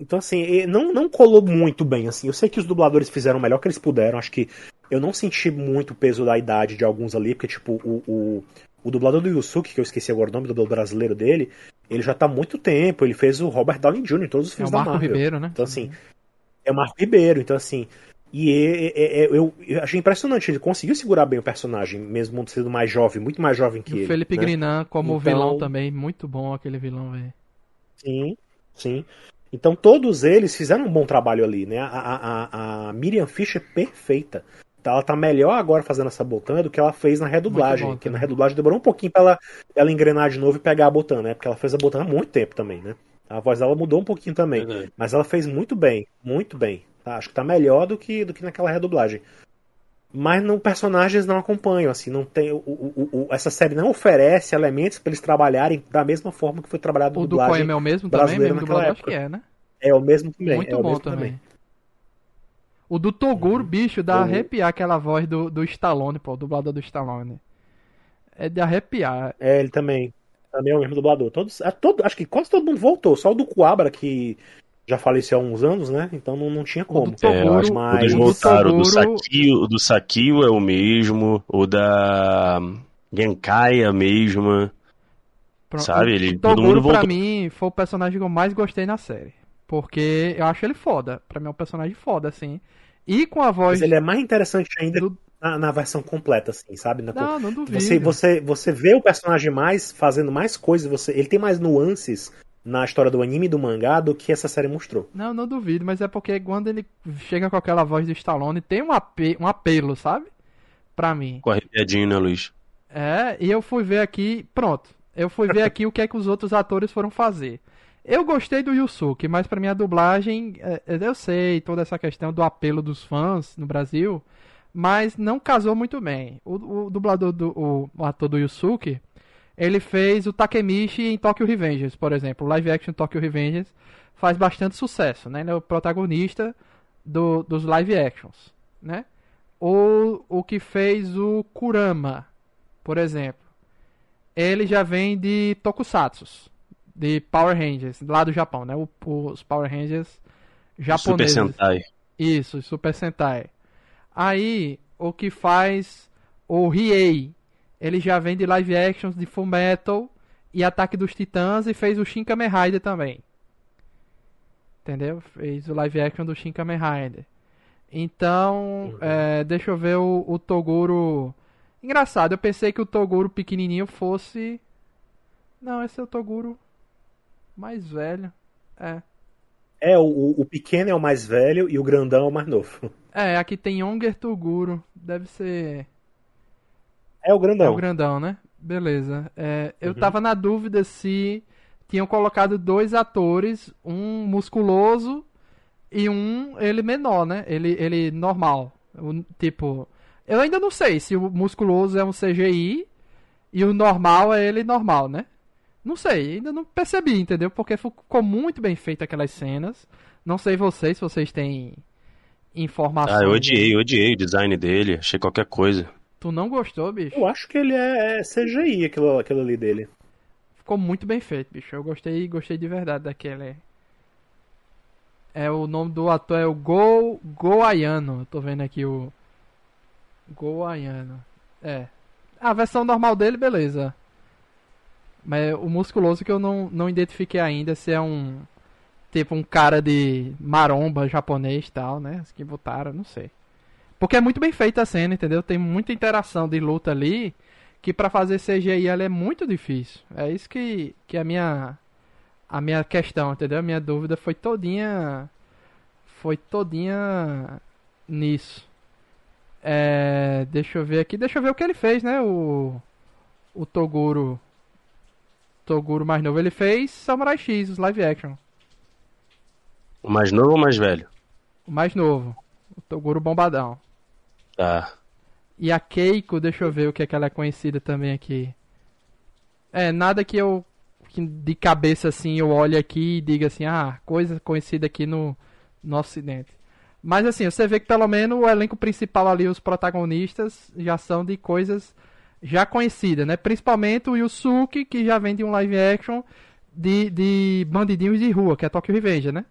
Então, assim, não, não colou muito bem, assim. Eu sei que os dubladores fizeram o melhor que eles puderam. Acho que eu não senti muito o peso da idade de alguns ali, porque, tipo, o, o, o dublador do Yusuke, que eu esqueci agora o nome do dublador brasileiro dele, ele já tá há muito tempo. Ele fez o Robert Downey Jr. em todos os É filmes o da Marco Marvel. Ribeiro, né? Então, assim, é o Marco Ribeiro. Então, assim, e é- é- é- eu, eu achei impressionante. Ele conseguiu segurar bem o personagem, mesmo sendo mais jovem, muito mais jovem que E ele. o Felipe né? Grinan como Então- vilão também, muito bom aquele vilão, velho. Sim, sim. Então todos eles fizeram um bom trabalho ali, né? A, a, a, Miriam Fischer é perfeita. Tá- Ela tá melhor agora fazendo essa Botan do que ela fez na redublagem. Muito bom Que na redublagem demorou um pouquinho pra ela, ela engrenar de novo e pegar a Botan, né? Porque ela fez a Botan há muito tempo também, né? A voz dela mudou um pouquinho também. Verdade. Mas ela fez muito bem, muito bem. Tá? Acho que tá melhor do que, do que naquela redublagem. Mas no personagens não acompanham, assim, não tem. O, o- o- essa série não oferece elementos pra eles trabalharem da mesma forma que foi trabalhado O do. Coem é o mesmo também, mesmo naquela acho que é, né? É o mesmo também. Muito é o bom mesmo também. O do Toguro, bicho, dá O- arrepiar aquela voz do, do Stallone, pô, o dublador do Stallone. É de arrepiar. É, ele também. Também é o mesmo dublador. Todos, é, todo, acho que quase todo mundo voltou. Só o do Coabra, que já faleceu há uns anos, né? Então não, não tinha como. do Toguro- É, eu acho que mas- o do voltaram. O do Toguro- Sakio, o do Sakio é o mesmo, o da Genkai é a mesma. Pro- Sabe, o- ele- o todo Toguro, mundo pra voltou. mim, foi o personagem que eu mais gostei na série. Porque eu acho ele foda. Pra mim é um personagem foda, assim. E com a voz Mas ele é mais interessante ainda do... na, na versão completa, assim, sabe? Na, Não, não duvido. você, você, você vê o personagem mais fazendo mais coisas, você, ele tem mais nuances na história do anime e do mangá do que essa série mostrou. Não, não duvido, mas é porque quando ele chega com aquela voz do Stallone, tem um, ape... um apelo, sabe? Pra mim. Com arrepiadinho, né, Luiz? É, e eu fui ver aqui, pronto. Eu fui ver aqui o que é que os outros atores foram fazer. Eu gostei do Yusuke, mas pra mim a dublagem, é, é, eu sei toda essa questão do apelo dos fãs no Brasil, mas não casou muito bem. O, o dublador do o, o ator do Yusuke, ele fez o Takemichi em Tokyo Revengers, por exemplo. O live action Tokyo Revengers faz bastante sucesso, né? Ele é o protagonista do- dos live actions, né? Ou o que fez o Kurama, por exemplo. Ele já vem de Tokusatsu, de Power Rangers, lá do Japão, né? O- os Power Rangers Super japoneses. Sentai. Isso, Super Sentai. Aí, o que faz o Riei, ele já vem de live actions de Full Metal e Ataque dos Titãs e fez o Shin Kamen Rider também. Entendeu? Fez o live action do Shin Kamen Rider. Então, é, deixa eu ver o, o Toguro. Engraçado, eu pensei que o Toguro pequenininho fosse. Não, esse é o Toguro mais velho. É. É, o, o pequeno é o mais velho e o grandão é o mais novo. É, aqui tem Onger Toguro. Deve ser. É o É grandão. o grandão, né? Beleza. É, eu tava na dúvida se tinham colocado dois atores, um musculoso e um ele menor, né? Ele, ele normal. O- tipo, eu ainda não sei se o musculoso é um CGI e o normal é ele normal, né? Não sei, ainda não percebi, entendeu? Porque ficou muito bem feito aquelas cenas. Não sei vocês, se vocês têm informações. Ah, eu odiei, eu odiei o design dele, achei qualquer coisa. Tu não gostou, bicho? Eu acho que ele é, é CGI, aquilo, aquilo ali dele. Ficou muito bem feito, bicho. Eu gostei, gostei de verdade daquele. É o nome do ator é o Go Goaiano. Tô vendo aqui o Goaiano. É. A versão normal dele, beleza. Mas o musculoso que eu não, não identifiquei ainda se é um tipo um cara de maromba japonês e tal, né? Que botaram, não sei. Porque é muito bem feita a cena, entendeu? Tem muita interação de luta ali que pra fazer CGI ela é muito difícil. É isso que, que é a minha a minha questão, entendeu? A minha dúvida foi todinha foi todinha nisso. É, deixa eu ver aqui, deixa eu ver o que ele fez, né? O o Toguro Toguro mais novo, ele fez Samurai X, os live action. O mais novo ou o mais velho? O mais novo, o Toguro bombadão. Tá. E a Keiko, deixa eu ver o que é que ela é conhecida também aqui. É, nada que eu que de cabeça assim eu olho aqui e diga assim, ah, coisa conhecida aqui no, no ocidente. Mas assim, você vê que pelo menos o elenco principal ali, os protagonistas, já são de coisas já conhecidas, né? Principalmente o Yusuke, que já vem de um live action de, de bandidinhos de rua, que é Tokyo Revenge, né?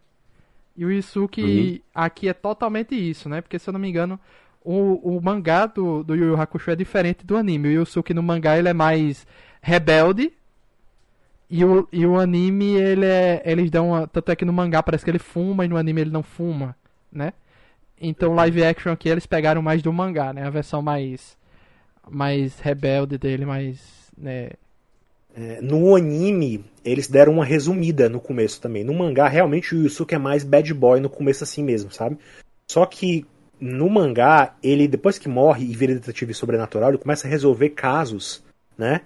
E o Yusuke uhum. aqui é totalmente isso, né? Porque se eu não me engano, o, o mangá do, do Yu Yu Hakusho é diferente do anime. O Yusuke no mangá ele é mais rebelde. E o, e o anime, ele é. Eles dão. Uma, tanto é que no mangá parece que ele fuma e no anime ele não fuma, né? Então live action aqui eles pegaram mais do mangá, né? A versão mais. Mais rebelde dele, mais. Né? É, no anime, eles deram uma resumida no começo também. No mangá, realmente o Yusuke é mais bad boy no começo assim mesmo, sabe? Só que no mangá, ele depois que morre e vira detetive sobrenatural, ele começa a resolver casos, né?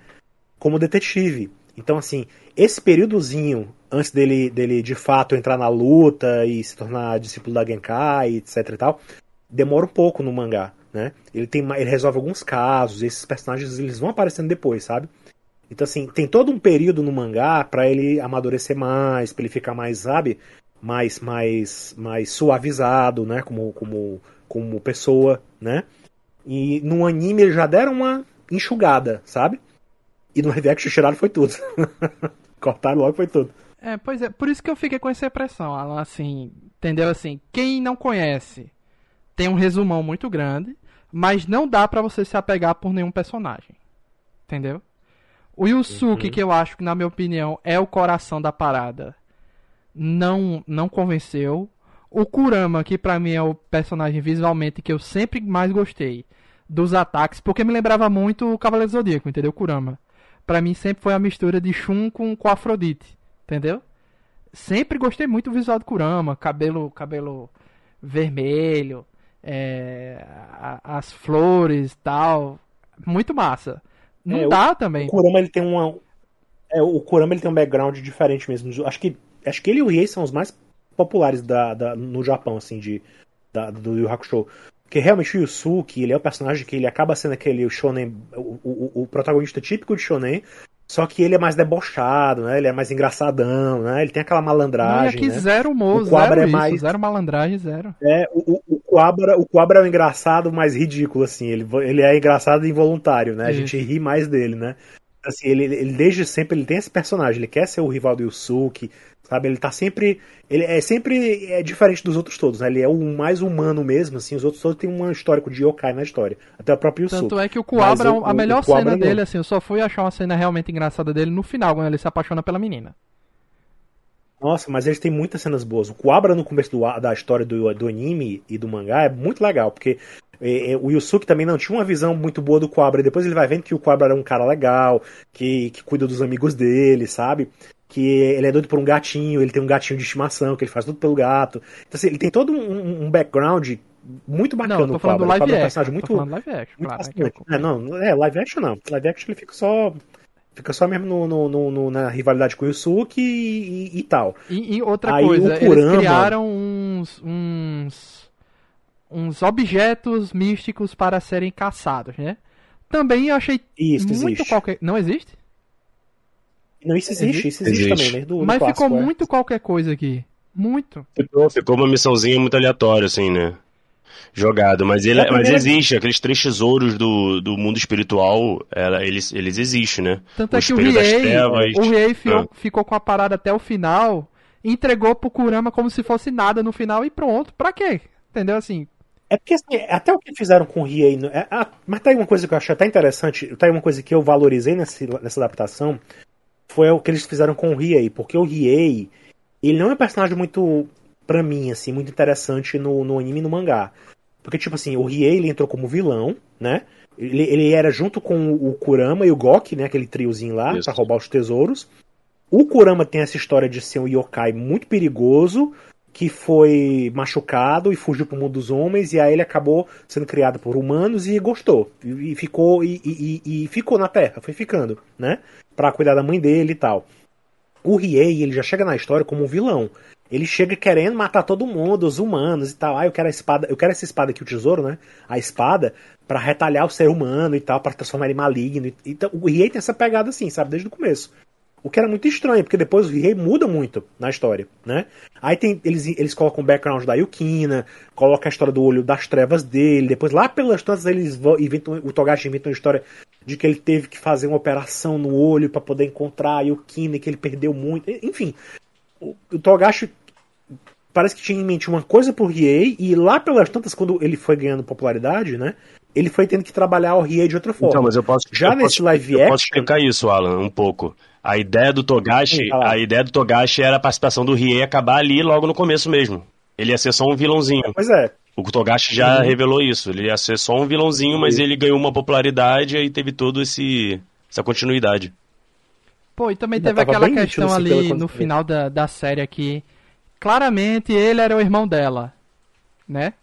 Como detetive. Então, assim, esse períodozinho antes dele, dele de fato entrar na luta e se tornar discípulo da Genkai, etc e tal, demora um pouco no mangá, né? Ele tem ele resolve alguns casos, esses personagens eles vão aparecendo depois, sabe? Então assim, tem todo um período no mangá para ele amadurecer mais, para ele ficar mais, sabe, mais mais mais suavizado, né, como como como pessoa, né? E no anime eles já deram uma enxugada, sabe? E no live action tiraram foi tudo. *laughs* Cortaram logo foi tudo. É, pois é, por isso que eu fiquei com essa impressão, Alan, assim, entendeu? Assim, quem não conhece tem um resumão muito grande, mas não dá para você se apegar por nenhum personagem. Entendeu? O Yusuke, uhum. que eu acho que, na minha opinião, é o coração da parada, não não convenceu. O Kurama, que pra mim é o personagem visualmente que eu sempre mais gostei dos ataques, porque me lembrava muito o Cavaleiro Zodíaco, entendeu? Kurama. Pra mim sempre foi a mistura de Shun com, com Afrodite, entendeu? Sempre gostei muito do visual do Kurama, cabelo, cabelo vermelho, é, as flores tal. Muito massa. Não é, dá o, também. O Kurama ele tem uma. É, o Kurama ele tem um background diferente mesmo. Acho que, acho que ele e o Riei são os mais populares da, da, no Japão, assim, de, da, do Yu Hakusho. Porque realmente o Yusuke, ele é o personagem que ele acaba sendo aquele shonen, o, o, o, protagonista típico de shonen, só que ele é mais debochado, né? Ele é mais engraçadão, né? Ele tem aquela malandragem, Não, aqui né? zero humor, o zero é isso, mais... zero malandragem, zero. É, o, o, o Quabra, o Quabra é o engraçado mais ridículo, assim. Ele, ele é engraçado e involuntário, né? A gente ri mais dele, né? Assim, ele, ele desde sempre ele tem esse personagem, ele quer ser o rival do Yusuke, Sabe, ele tá sempre. Ele é sempre é diferente dos outros todos, né? Ele é o mais humano mesmo, assim. Os outros todos têm um histórico de yokai na história. Até o próprio Yusuke. Tanto é que o Kuabra, o, a melhor o cena dele, não. assim, eu só fui achar uma cena realmente engraçada dele no final, quando ele se apaixona pela menina. Nossa, mas eles têm muitas cenas boas. O Kuabra no começo do, da história do, do anime e do mangá é muito legal, porque é, é, o Yusuke também não tinha uma visão muito boa do Quabra. E depois ele vai vendo que o Quabra era um cara legal, que, que cuida dos amigos dele, sabe? Que ele é doido por um gatinho, ele tem um gatinho de estimação, que ele faz tudo pelo gato. Então, assim, ele tem todo um, um background muito bacana não, tô falando do live action. personagem muito, live action, muito claro. É, não, é, live action não. Live action ele fica só Fica só mesmo no, no, no, na rivalidade com o Yusuke e, e, e tal. E, e outra Aí, coisa, Kurama... eles criaram uns, uns, uns objetos místicos para serem caçados, né? Também eu achei Isso, muito existe. qualquer... Não existe? Não, isso existe, isso existe, existe. também, né? Do, Mas ficou é. muito qualquer coisa aqui. Muito. Ficou, ficou uma missãozinha muito aleatória, assim, né? Jogado, mas, ele, é mas existe, aqueles três tesouros do, do mundo espiritual, ela, eles, eles existem, né? Tanto o é que o Riei, o Riei ficou, ah. ficou com a parada até o final, entregou pro Kurama como se fosse nada no final e pronto. Pra quê? Entendeu assim? É porque assim, até o que fizeram com o Riei. É, ah, mas tá aí uma coisa que eu achei até interessante, tá aí uma coisa que eu valorizei nessa, nessa adaptação, foi o que eles fizeram com o Riei, porque o Riei, ele não é um personagem muito, pra mim, assim, muito interessante no, no anime e no mangá. Porque, tipo assim, o Riei, ele entrou como vilão, né? Ele, ele era junto com o Kurama e o Gok, né? Aquele triozinho lá, Isso. pra roubar os tesouros. O Kurama tem essa história de ser um yokai muito perigoso, que foi machucado e fugiu pro mundo dos homens, e aí ele acabou sendo criado por humanos e gostou. E, ficou e, e, e, ficou na Terra, foi ficando, né? Para cuidar da mãe dele e tal. O Riei, ele já chega na história como um vilão. Ele chega querendo matar todo mundo, os humanos e tal. Ah, eu quero a espada, eu quero essa espada aqui, o tesouro, né? A espada para retalhar o ser humano e tal, para transformar ele maligno. Então, o Riei tem essa pegada assim, sabe, desde o começo. O que era muito estranho, porque depois o rei muda muito na história, né? Aí tem, eles, eles colocam o background da Yukina, colocam a história do olho das trevas dele, depois lá pelas tantas eles inventam, o Togashi inventa uma história de que ele teve que fazer uma operação no olho para poder encontrar a Yukina, que ele perdeu muito, enfim. O, o Togashi parece que tinha em mente uma coisa pro Riei, e lá pelas tantas, quando ele foi ganhando popularidade, né? Ele foi tendo que trabalhar o Riei de outra forma. Então, mas eu posso, Já eu nesse posso, live eu action. posso explicar isso, Alan, um pouco. A ideia do Togashi, Sim, a ideia do Togashi era a participação do Riei acabar ali logo no começo mesmo. Ele ia ser só um vilãozinho. Pois é. O Togashi já Uhum. revelou isso. Ele ia ser só um vilãozinho, mas ele ganhou uma popularidade e teve todo esse essa continuidade. Pô, e também Ainda teve aquela questão assim, ali no final da, da série aqui. Claramente ele era o irmão dela, né?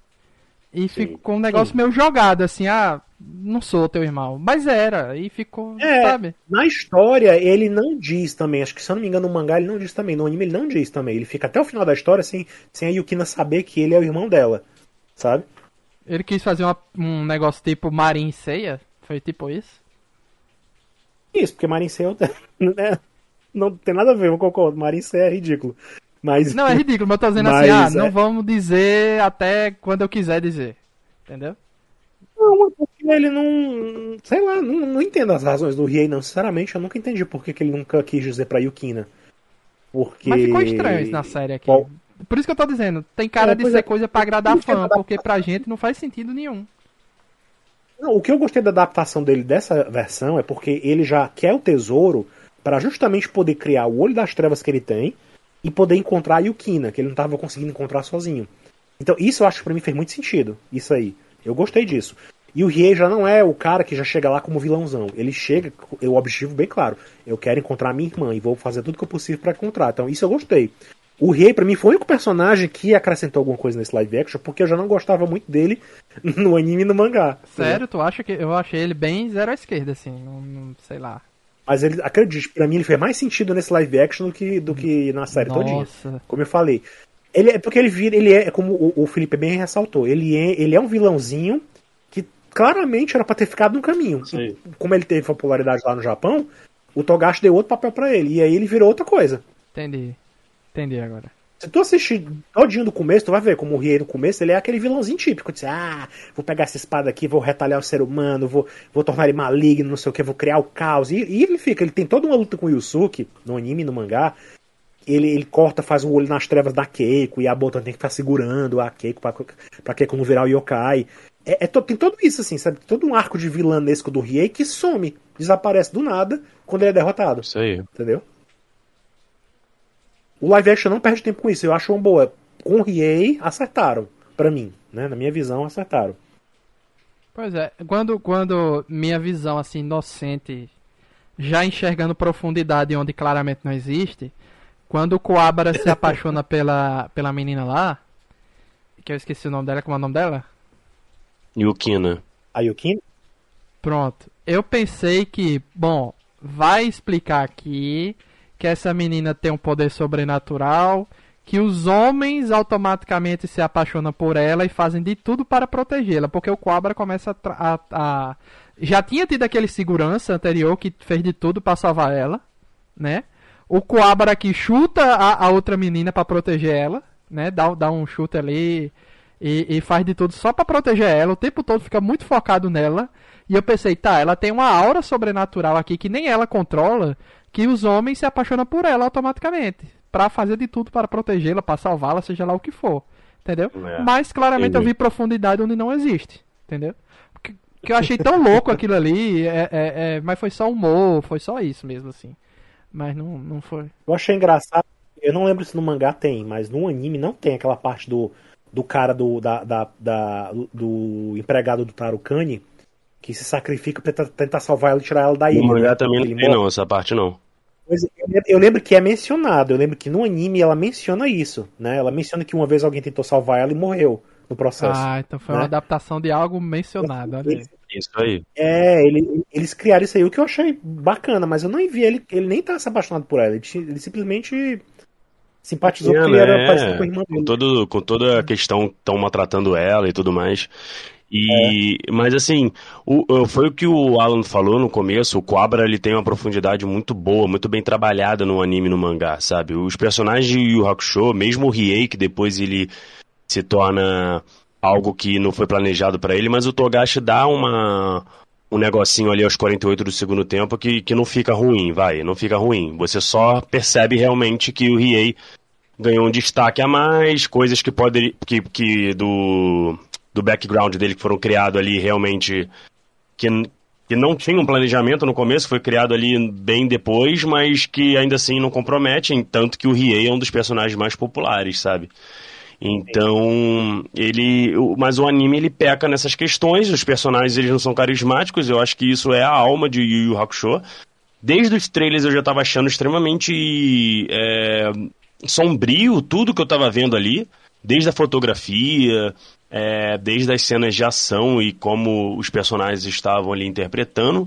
E ficou um negócio meio jogado, assim, ah, não sou teu irmão. Mas era, e ficou, É. sabe? Na história, ele não diz também. Acho que se eu não me engano, no mangá ele não diz também. No anime ele não diz também. Ele fica até o final da história sem, sem a Yukina saber que ele é o irmão dela. Sabe? Ele quis fazer uma- um negócio tipo Marin Ceia, foi tipo isso? Isso, porque Marincel *laughs* né, não tem nada a ver, eu concordo. Marincel é ridículo. Mas. Não, é ridículo, mas eu tô dizendo Mas assim, ah, é- não vamos dizer até quando eu quiser dizer. Entendeu? Não, é porque ele não. Sei lá, não, não entendo as razões do Riei, não. Sinceramente, eu nunca entendi por que, que ele nunca quis dizer pra Yukina. Porque. Mas ficou estranho isso na série aqui. Por isso que eu tô dizendo, tem cara É, de ser é. coisa pra agradar fã, é porque pra gente não faz sentido nenhum. Não, o que eu gostei da adaptação dele dessa versão é porque ele já quer o tesouro para justamente poder criar o olho das trevas que ele tem e poder encontrar a Yukina, que ele não estava conseguindo encontrar sozinho. Então, isso eu acho que pra mim fez muito sentido. Isso aí. Eu gostei disso. E o Riei já não é o cara que já chega lá como vilãozão. Ele chega, o objetivo bem claro. Eu quero encontrar minha irmã e vou fazer tudo que eu possível para encontrar. Então, isso eu gostei. O Riei, pra mim, foi o único personagem que acrescentou alguma coisa nesse live action, porque eu já não gostava muito dele *laughs* no anime e no mangá. Sério, tu acha que eu achei ele bem zero à esquerda, assim, não, não- sei lá. Mas ele, acredite, pra mim ele fez mais sentido nesse live action do que, do que na série todinha. Nossa. Como eu falei. Ele é porque ele vira, ele é, como o, o Felipe bem ressaltou, ele é, ele é um vilãozinho que claramente era pra ter ficado no caminho. Sim. E como ele teve popularidade lá no Japão, o Togashi deu outro papel pra ele. E aí ele virou outra coisa. Entendi. Entendi agora. Se tu assistir todinho do começo, tu vai ver como o Riei no começo, ele é aquele vilãozinho típico. De, ah, vou pegar essa espada aqui, vou retalhar o ser humano, vou, vou tornar ele maligno, não sei o que, vou criar o caos. E, e ele fica, ele tem toda uma luta com o Yusuke, no anime no mangá. Ele, ele corta, faz o olho nas trevas da Keiko, e a Botan tem que ficar segurando a Keiko pra, pra Keiko não virar o yokai. É, é to- tem tudo isso, assim, sabe? Todo um arco de vilanesco do Riei que some, desaparece do nada quando ele é derrotado. Isso aí. Entendeu? O live action não perde tempo com isso. Eu acho uma boa. Com o Riei, acertaram. Pra mim, né? Na minha visão, acertaram. Pois é, quando, quando minha visão, assim, inocente, já enxergando profundidade onde claramente não existe, quando o Coabra se apaixona *laughs* pela, pela menina lá, que eu esqueci o nome dela, como é o nome dela? Yukina. A Yukina? Pronto. Eu pensei que, bom, vai explicar aqui que essa menina tem um poder sobrenatural, que os homens automaticamente se apaixonam por ela e fazem de tudo para protegê-la, porque o Cobra começa a, a- a- já tinha tido aquele segurança anterior que fez de tudo para salvar ela, né? O Coabra aqui chuta a, a outra menina para proteger ela, né? Dá, dá um chute ali e, e faz de tudo só para proteger ela. O tempo todo fica muito focado nela. E eu pensei, tá, ela tem uma aura sobrenatural aqui que nem ela controla, que os homens se apaixonam por ela automaticamente, Pra fazer de tudo para protegê-la, para salvá-la, seja lá o que for, entendeu? É, Mas claramente eu entendi. vi profundidade onde não existe, entendeu? Que, que eu achei tão louco aquilo ali, é, é- é- mas foi só humor, foi só isso mesmo assim. Mas não, não foi. Eu achei engraçado. Eu não lembro se no mangá tem, mas no anime não tem aquela parte do, do cara do, da, da, da- do empregado do Tarukani que se sacrifica pra tentar- salvar ela e tirar ela da ilha. No mangá né? também não tem não, essa parte não. É, eu lembro- que é mencionado, eu lembro que no anime ela menciona isso, né? Ela menciona que uma vez alguém tentou salvar ela e morreu no processo. Ah, então foi né? uma adaptação de algo mencionado. Eles, Isso aí. é, ele- eles criaram isso aí, o que eu achei bacana, mas eu não vi ele, ele nem tá se apaixonado por ela, ele, ele simplesmente simpatizou É, porque ele era né? parecido com a irmã com, dele. todo, com toda a questão que estão maltratando ela e tudo mais. E, é. Mas assim, o, foi o que o Alan falou no começo, o Cobra ele tem uma profundidade muito boa, muito bem trabalhada no anime e no mangá, sabe? Os personagens de Yu Hakusho, mesmo o Riei, que depois ele se torna algo que não foi planejado para ele, mas o Togashi dá uma um negocinho ali aos 48 do segundo tempo que, que não fica ruim, vai, não fica ruim. Você só percebe realmente que o Riei ganhou um destaque a mais, coisas que podem que, que do do background dele que foram criados ali realmente que, que não tinha um planejamento no começo, foi criado ali bem depois, mas que ainda assim não comprometem, tanto que o Riei é um dos personagens mais populares, sabe? Então, ele, mas o anime ele peca nessas questões, os personagens eles não são carismáticos, eu acho que isso é a alma de Yu Yu Hakusho. Desde os trailers eu já estava achando extremamente é, sombrio tudo que eu estava vendo ali, desde a fotografia, é, desde as cenas de ação e como os personagens estavam ali interpretando.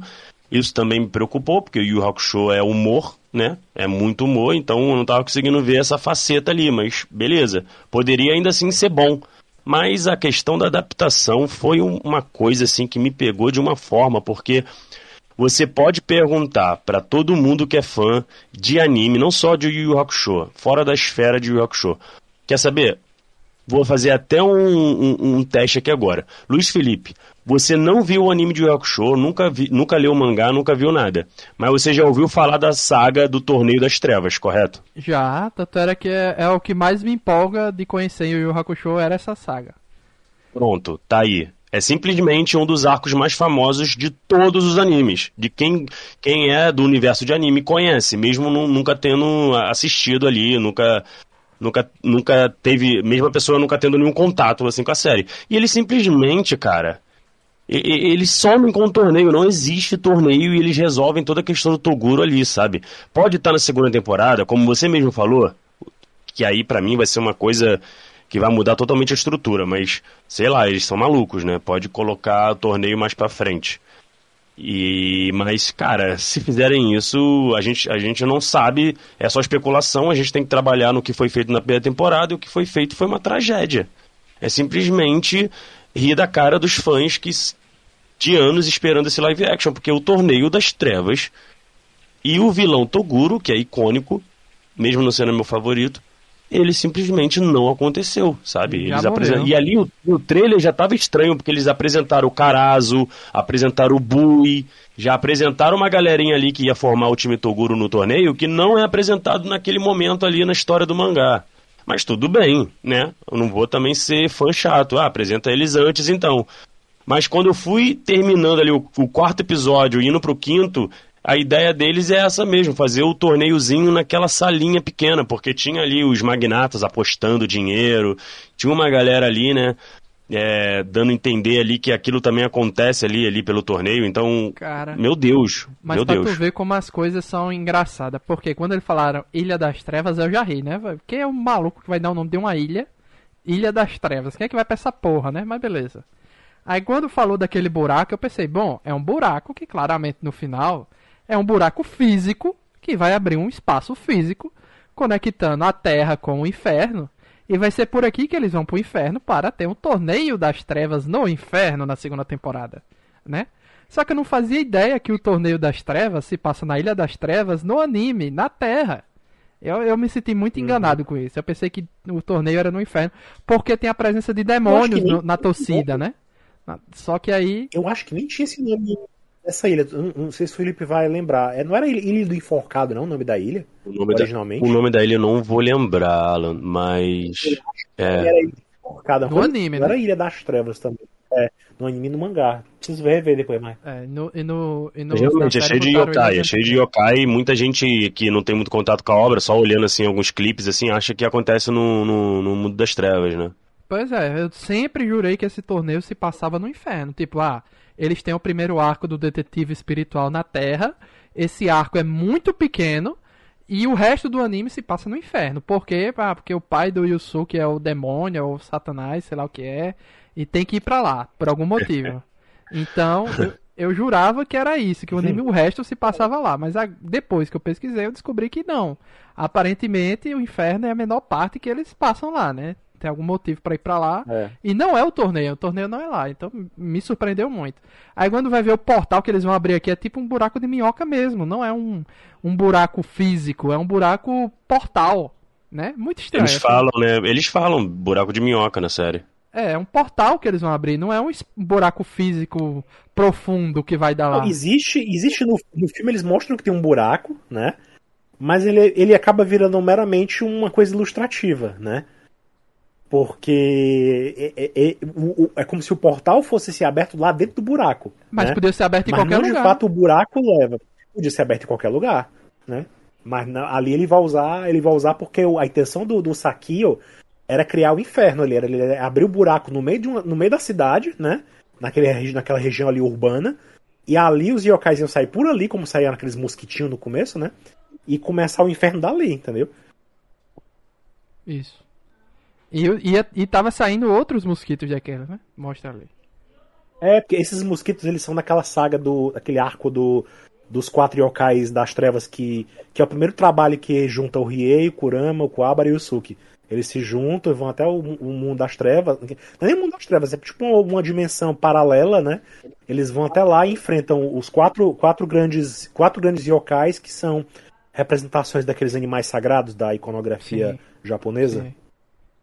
Isso também me preocupou, porque o Yu Hakusho é humor, né? É muito humor, então eu não estava conseguindo ver essa faceta ali, mas beleza. Poderia ainda assim ser bom. Mas a questão da adaptação foi uma coisa assim que me pegou de uma forma, porque você pode perguntar para todo mundo que é fã de anime, não só de Yu Yu Hakusho, fora da esfera de Yu Yu Hakusho. Quer saber? Vou fazer até um, um, um, teste aqui agora. Luiz Felipe, você não viu o anime de Yu Hakusho, nunca, vi, nunca leu o mangá, nunca viu nada. Mas você já ouviu falar da saga do Torneio das Trevas, correto? Já, tanto era que é, é o que mais me empolga de conhecer o Yu Hakusho, era essa saga. Pronto, tá aí. É simplesmente um dos arcos mais famosos de todos os animes. De quem, quem é do universo de anime conhece, mesmo nunca tendo assistido ali, nunca nunca, nunca teve, mesmo a pessoa nunca tendo nenhum contato assim com a série. E ele simplesmente, cara, eles somem com o torneio, não existe torneio e eles resolvem toda a questão do Toguro ali, sabe? Pode estar na segunda temporada, como você mesmo falou, que aí para mim vai ser uma coisa que vai mudar totalmente a estrutura, mas sei lá, eles são malucos, né? Pode colocar o torneio mais para frente. E, mas, cara, se fizerem isso, a gente, a gente não sabe, é só especulação, a gente tem que trabalhar no que foi feito na primeira temporada. E o que foi feito foi uma tragédia. É simplesmente rir da cara dos fãs que de anos esperando esse live action, porque o torneio das trevas e o vilão Toguro, que é icônico, mesmo não sendo meu favorito, ele simplesmente não aconteceu, sabe? Eles. E ali o, o trailer já estava estranho, porque eles apresentaram o Carazo, apresentaram o Bui, já apresentaram uma galerinha ali que ia formar o time Toguro no torneio, que não é apresentado naquele momento ali na história do mangá. Mas tudo bem, né? Eu não vou também ser fã chato. Ah, apresenta eles antes então. Mas quando eu fui terminando ali o, o quarto episódio, indo pro quinto, a ideia deles é essa mesmo, fazer o torneiozinho naquela salinha pequena, porque tinha ali os magnatas apostando dinheiro, tinha uma galera ali, né, é, dando entender ali que aquilo também acontece ali, ali pelo torneio, então, Cara, meu Deus, mas meu pra Deus. tu ver como as coisas são engraçadas, porque quando eles falaram Ilha das Trevas, eu já ri, né, quem é o maluco que vai dar o nome de uma ilha, Ilha das Trevas, quem é que vai pra essa porra, né, mas beleza. Aí quando falou daquele buraco, eu pensei, bom, é um buraco que claramente no final é um buraco físico que vai abrir um espaço físico conectando a Terra com o inferno. E vai ser por aqui que eles vão pro inferno para ter um torneio das trevas no inferno na segunda temporada, né? Só que eu não fazia ideia que o torneio das trevas se passa na Ilha das Trevas no anime, na Terra. Eu, eu me senti muito uhum. enganado uhum. com isso. Eu pensei que o torneio era no inferno, porque tem a presença de demônios no, na torcida, né? Só que aí. Eu acho que nem tinha esse nome essa ilha, não, não sei se o Felipe vai lembrar. É, não era Ilha do Enforcado, não, o nome da ilha? O nome originalmente? Da, o nome da ilha eu não vou lembrar, Alan, mas. É. Era Ilha Enforcada. No anime, não né? era Ilha das Trevas também. É, no anime e no mangá. Preciso ver, ver depois mais. É, no, e no, e no Realmente, é cheio de yokai, é cheio de yokai e muita gente que não tem muito contato com a obra, só olhando assim alguns clipes, assim, acha que acontece no, no, no mundo das trevas, né? Pois é, eu sempre jurei que esse torneio se passava no inferno. Tipo, ah, eles têm o primeiro arco do detetive espiritual na Terra. Esse arco é muito pequeno e o resto do anime se passa no inferno. Por quê? Ah, porque o pai do Yusuke é o demônio, ou o satanás, sei lá o que é, e tem que ir pra lá, por algum motivo. *laughs* Então, eu, eu jurava que era isso, que o anime, o resto se passava lá. Mas a, depois que eu pesquisei, eu descobri que não. Aparentemente, o inferno é a menor parte que eles passam lá, né? Tem algum motivo para ir para lá. É. E não é o torneio, o torneio não é lá. Então me surpreendeu muito. Aí quando vai ver o portal que eles vão abrir aqui, é tipo um buraco de minhoca mesmo. Não é um, um buraco físico, é um buraco portal. Né? Muito estranho. Eles falam, né? Eles falam buraco de minhoca na série. É, é um portal que eles vão abrir, não é um buraco físico profundo que vai dar lá. Existe, existe no, no filme, eles mostram que tem um buraco, né? Mas ele, ele acaba virando meramente uma coisa ilustrativa, né? Porque é, é- é- é como se o portal fosse ser aberto lá dentro do buraco. Mas né? podia ser aberto em Mas qualquer não lugar. de fato o buraco leva. Podia ser aberto em qualquer lugar, né? Mas na- ali ele vai usar, ele vai usar porque a intenção do, do Sakio era criar o inferno ali, era ele abrir o buraco no meio, de uma- no meio da cidade, né? Naquele, naquela região ali urbana. E ali os yokais iam sair por ali, como saíam aqueles mosquitinhos no começo, né? E começar o inferno dali, entendeu? Isso. E, e, e tava saindo outros mosquitos daquele, né? Mostra ali. É, porque esses mosquitos eles são daquela saga do. daquele arco do, dos quatro yokais das trevas que. que é o primeiro trabalho que junta o Riei, o Kurama, o Kuwabara e o Suki. Eles se juntam e vão até o, o mundo das trevas. Não é nem o mundo das trevas, é tipo uma, uma dimensão paralela, né? Eles vão até lá e enfrentam os quatro, quatro grandes. quatro grandes yokais que são representações daqueles animais sagrados da iconografia Sim. japonesa, Sim.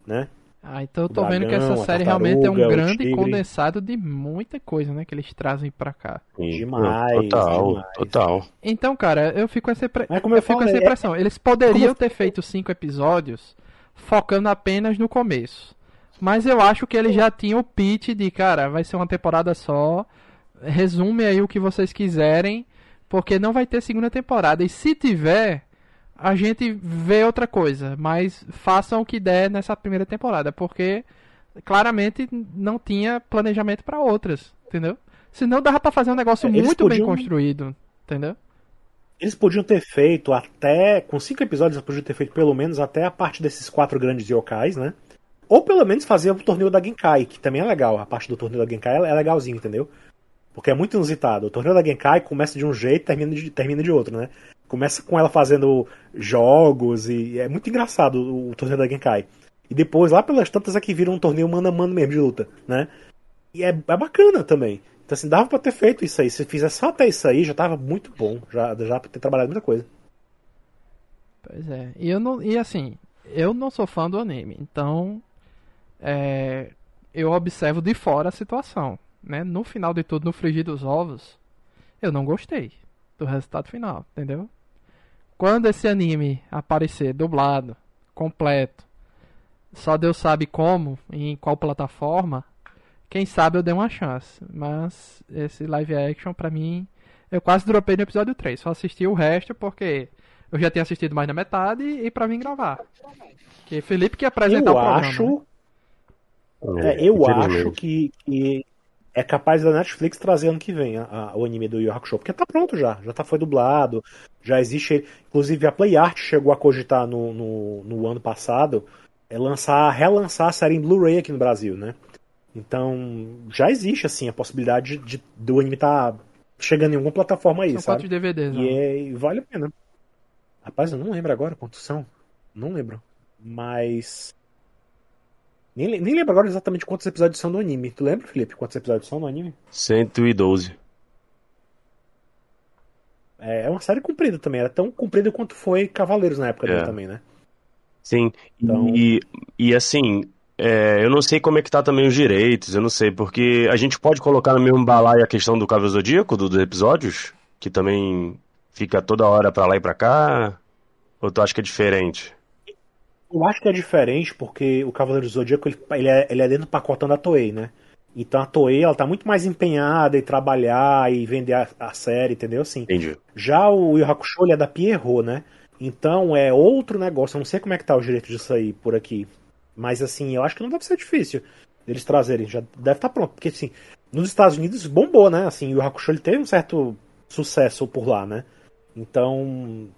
Né? Ah, então eu tô O vendo que essa dragão, série realmente é um grande condensado de muita coisa, né? Que eles trazem pra cá. Sim. Demais, Total, demais. total. Então, cara, eu fico com essa, impre... Mas como eu eu fico com essa é- impressão. Eles poderiam Como- ter feito cinco episódios focando apenas no começo. Mas eu acho que eles já tinham o pitch de, cara, vai ser uma temporada só. Resume aí o que vocês quiserem, porque não vai ter segunda temporada. E se tiver, a gente vê outra coisa. Mas façam o que der nessa primeira temporada, porque claramente não tinha planejamento pra outras, entendeu? Senão dava pra fazer um negócio É, eles muito bem podiam- construído, entendeu? Eles podiam ter feito até. Com cinco episódios, eles podiam ter feito pelo menos até a parte desses quatro grandes yokais, né? Ou pelo menos fazer o torneio da Genkai, que também é legal. A parte do torneio da Genkai é legalzinho, entendeu? Porque é muito inusitado. O torneio da Genkai começa de um jeito e termina de, termina de outro, né? Começa com ela fazendo jogos e é muito engraçado o, torneio da Genkai. E depois, lá pelas tantas, é que vira um torneio mano a mano mesmo de luta, né? E é, é bacana também. Então, assim, dava pra ter feito isso aí. Se fizesse só até isso aí, já tava muito bom. Já, já pra ter trabalhado muita coisa. Pois é. E eu não. E assim, eu não sou fã do anime, então é, eu observo de fora a situação. Né? No final de tudo, no frigir dos ovos, eu não gostei do resultado final, entendeu? Quando esse anime aparecer dublado, completo, só Deus sabe como, e em qual plataforma, quem sabe eu dei uma chance. Mas esse live action, pra mim, eu quase dropei no episódio 3. Só assisti o resto porque eu já tinha assistido mais da metade e pra vir gravar. Que Felipe que apresentar eu o programa. acho, né? é, eu Infelizmente. acho que, que é capaz da Netflix trazer ano que vem a- a- o anime do Yu Hakusho, porque tá pronto já, já tá, foi dublado, já existe, inclusive a Play Art chegou a cogitar no, no, no ano passado é lançar, relançar a série em Blu-ray aqui no Brasil, né? Então já existe assim a possibilidade de, do anime tá chegando em alguma plataforma aí, São sabe? quantos DVDs? E, né? é, e vale a pena. Rapaz, eu não lembro agora quantos são. Não lembro. Mas. Nem, nem lembro agora exatamente quantos episódios são do anime. Tu lembra, Felipe, quantos episódios são no anime? 112. É, é uma série comprida também. Era tão comprida quanto foi Cavaleiros na época É. dele também, né? Sim. Então- E, e assim, é, eu não sei como é que tá também os direitos, eu não sei, porque a gente pode colocar no mesmo balaio a questão do Cavaleiro Zodíaco, do- dos episódios, que também fica toda hora pra lá e pra cá, ou tu acha que é diferente? Eu acho que é diferente porque o Cavaleiro do Zodíaco ele, é, ele é dentro do pacotão da Toei, né? Então a Toei ela tá muito mais empenhada em trabalhar e vender a, a série, entendeu? Assim, Entendi. Já o Yu Hakusho ele é da Pierrot, né? Então é outro negócio. Eu não sei como é que tá o direito disso aí por aqui. Mas assim, eu acho que não deve ser difícil eles trazerem. Já deve estar pronto. Porque assim, nos Estados Unidos bombou, né? Assim, o Hakusho ele teve um certo sucesso por lá, né? Então.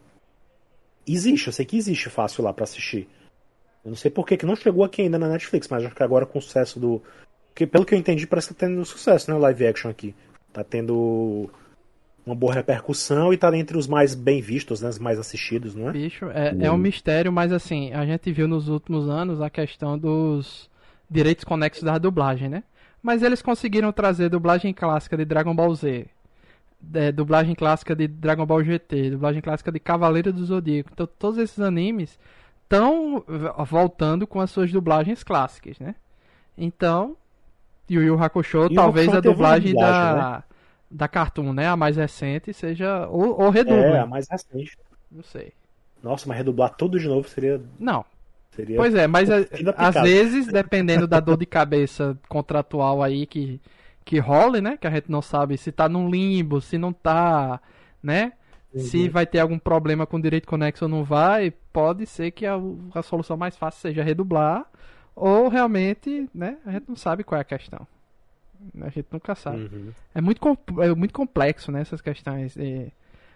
Existe, eu sei que existe fácil lá pra assistir. Eu não sei por que que não chegou aqui ainda na Netflix, mas acho que agora com o sucesso do. Porque, pelo que eu entendi, parece que tá tendo sucesso, né? O live action aqui. Tá tendo uma boa repercussão e tá entre os mais bem vistos, né? Os mais assistidos, não é? Bicho, é, é um mistério, mas assim, a gente viu nos últimos anos a questão dos direitos conexos da dublagem, né? Mas eles conseguiram trazer dublagem clássica de Dragon Ball Z, é, dublagem clássica de Dragon Ball GT, dublagem clássica de Cavaleiro do Zodíaco. Então, todos esses animes estão voltando com as suas dublagens clássicas, né? Então, Yu Yu Hakusho, talvez Hakusho a dublagem dublagem, da, da Cartoon, né? A mais recente, seja. Ou, ou redublem. É, a mais recente. Não sei. Nossa, mas redublar tudo de novo seria. Não. seria... Pois é, mas a- da às vezes, *laughs* dependendo da dor de cabeça contratual aí que, que role, né? Que a gente não sabe se tá num limbo, se não tá, né? Se Uhum. vai ter algum problema com o direito conexo ou não vai, pode ser que a, a solução mais fácil seja redublar, ou realmente, né? A gente não sabe qual é a questão. A gente nunca sabe. Uhum. É muito, é muito complexo, né, essas questões. E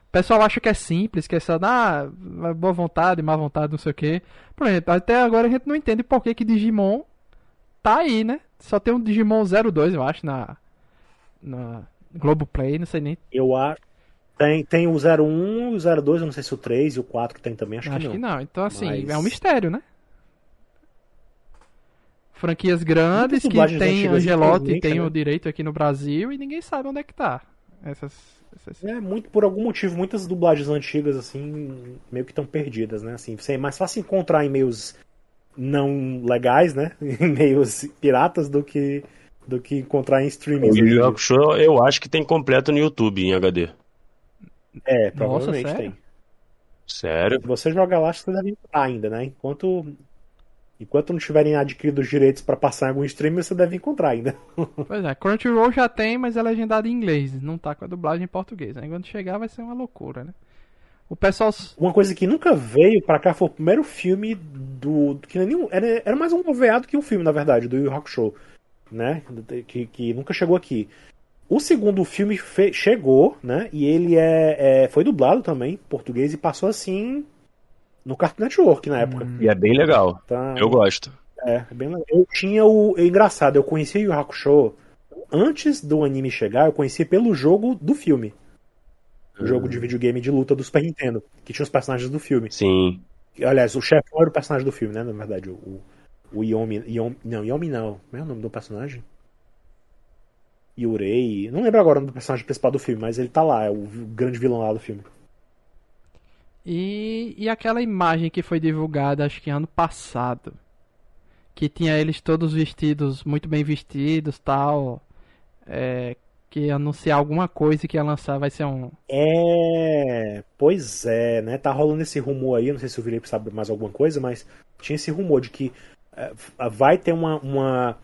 O pessoal acha que é simples, que é só, ah, boa vontade, má vontade, não sei o quê. Por exemplo, até agora a gente não entende por que, que Digimon tá aí, né? Só tem um Digimon 02, eu acho, na, na Globoplay, não sei nem. Eu acho. Tem, tem o 01, o 02, eu não sei se o 3 e o 4 que tem também, acho, Acho, que não. Então, assim, Mas- é um mistério, né? Franquias grandes que tem Angelotti, tem né? o direito aqui no Brasil e ninguém sabe onde é que tá. Essas, essas... É, muito, por algum motivo, muitas dublagens antigas, assim, meio que estão perdidas, né? Assim, é mais fácil encontrar em meios não legais, né? *laughs* Em meios piratas do que, do que encontrar em streaming. O Yu Yu Hakusho eu acho que tem completo no YouTube em HD. É, provavelmente sério? tem. Sério? Se você jogar lá, acho que você deve encontrar ainda, né? Enquanto, enquanto não tiverem adquirido os direitos para passar em algum streaming, você deve encontrar ainda. *laughs* Pois é, Crunchyroll já tem, mas é legendado em inglês, não tá com a dublagem em português. Né? Quando chegar vai ser uma loucura, né? O pessoal. Uma coisa que nunca veio pra cá foi o primeiro filme do. que é nenhum, era, era mais um OVA do que um filme, na verdade, do Yu Yu Hakusho. Né? Que, que nunca chegou aqui. O segundo filme chegou, né? E ele é, é- foi dublado também em português e passou assim no Cartoon Network na época. E é bem legal. Tá? Eu gosto. É, é bem legal. Eu tinha o. É engraçado, eu conhecia o Yu Hakusho antes do anime chegar, eu conhecia pelo jogo do filme. O jogo de videogame de luta do Super Nintendo, que tinha os personagens do filme. Sim. Aliás, o chefão era o personagem do filme, né? Na verdade, o, o, o Yomi, Yomi. Não, Yomi não. Como é o nome do personagem? Yurei. Não lembro agora do personagem principal do filme, mas ele tá lá, é o grande vilão lá do filme. E, e aquela imagem que foi divulgada, acho que ano passado. Que tinha eles todos vestidos, muito bem vestidos tal. É, que ia anunciar alguma coisa que ia lançar, vai ser um. É. Pois é, né? Tá rolando esse rumor aí, não sei se o Felipe sabe mais alguma coisa, mas tinha esse rumor de que é, vai ter uma, uma.